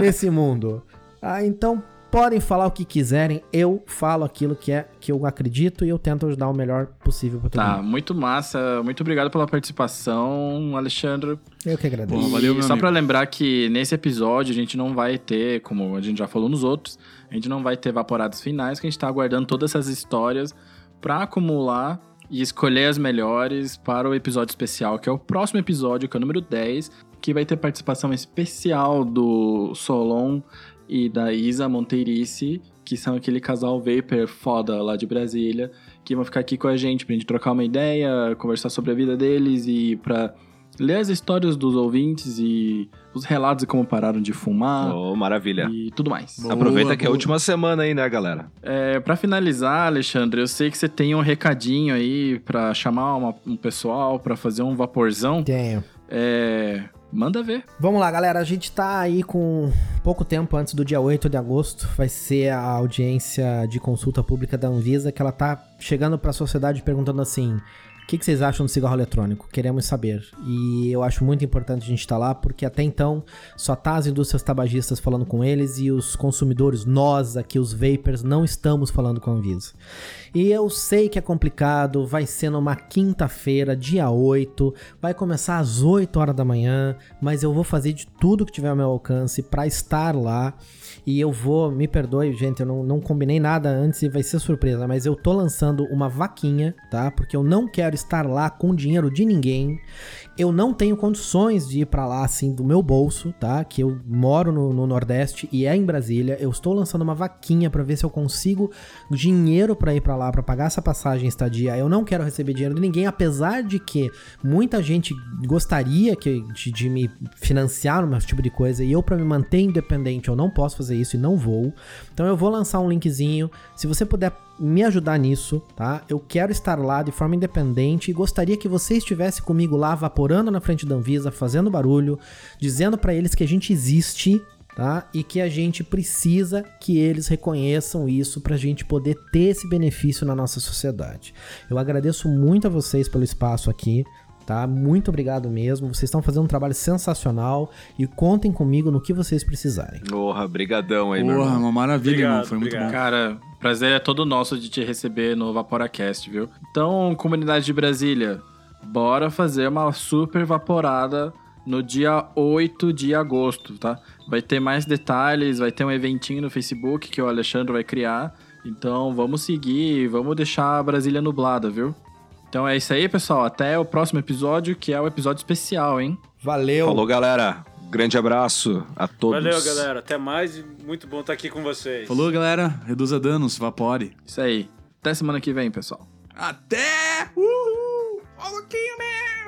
nesse mundo. Ah, então podem falar o que quiserem, eu falo aquilo que é que eu acredito e eu tento ajudar o melhor possível para todo tá, mundo. Tá, muito massa. Muito obrigado pela participação, Alexandre. Eu que agradeço. Bom, valeu, só para lembrar que nesse episódio a gente não vai ter, como a gente já falou nos outros, a gente não vai ter vaporados finais, que a gente tá aguardando todas essas histórias para acumular e escolher as melhores para o episódio especial, que é o próximo episódio, que é o número 10, que vai ter participação especial do Solon e da Isa Monteirice, que são aquele casal vapor foda lá de Brasília, que vão ficar aqui com a gente pra gente trocar uma ideia, conversar sobre a vida deles e pra ler as histórias dos ouvintes e os relatos de como pararam de fumar. Oh, maravilha. E tudo mais. Boa, Aproveita que é a última semana aí, né, galera? É, pra finalizar, Alexandre, eu sei que você tem um recadinho aí pra chamar uma, um pessoal pra fazer um vaporzão. Tenho. É, Manda ver. Vamos lá, galera. A gente tá aí com pouco tempo antes do dia 8 de agosto. Vai ser a audiência de consulta pública da Anvisa, que ela tá chegando para a sociedade perguntando assim: que, que vocês acham do cigarro eletrônico? Queremos saber. E eu acho muito importante a gente estar tá lá, porque até então só tá as indústrias tabagistas falando com eles e os consumidores, nós aqui, os vapers, não estamos falando com a Anvisa. E eu sei que é complicado, vai ser numa quinta-feira, dia 8, vai começar às 8 horas da manhã, mas eu vou fazer de tudo que tiver ao meu alcance para estar lá. E eu vou, me perdoe, gente, eu não, não combinei nada antes e vai ser surpresa, mas eu tô lançando uma vaquinha, tá? Porque eu não quero estar lá com dinheiro de ninguém. Eu não tenho condições de ir pra lá assim do meu bolso, tá? Que eu moro no, no Nordeste e é em Brasília. Eu estou lançando uma vaquinha pra ver se eu consigo dinheiro pra ir pra lá, pra pagar essa passagem estadia. Eu não quero receber dinheiro de ninguém, apesar de que muita gente gostaria que, de, de me financiar num tipo de coisa e eu pra me manter independente eu não posso fazer isso e não vou. Então eu vou lançar um linkzinho. Se você puder me ajudar nisso, tá? Eu quero estar lá de forma independente e gostaria que você estivesse comigo lá, vaporando na frente da Anvisa, fazendo barulho, dizendo pra eles que a gente existe, tá? E que a gente precisa que eles reconheçam isso pra gente poder ter esse benefício na nossa sociedade. Eu agradeço muito a vocês pelo espaço aqui. Tá? Muito obrigado mesmo. Vocês estão fazendo um trabalho sensacional e contem comigo no que vocês precisarem. Porra, brigadão aí, meu Porra, irmão. uma maravilha, Obrigado, irmão. Foi muito obrigado. bom. Cara, prazer é todo nosso de te receber no Vaporacast, viu? Então, comunidade de Brasília, bora fazer uma super vaporada no dia 8 de agosto, tá? Vai ter mais detalhes, vai ter um eventinho no Facebook que o Alexandre vai criar. Então, vamos seguir, vamos deixar a Brasília nublada, viu? Então é isso aí, pessoal. Até o próximo episódio, que é o episódio especial, hein? Valeu! Falou, galera. Grande abraço a todos. Valeu, galera. Até mais e muito bom estar aqui com vocês. Falou, galera. Reduza danos, vapore. Isso aí. Até semana que vem, pessoal. Até! Uhul! Falou, man!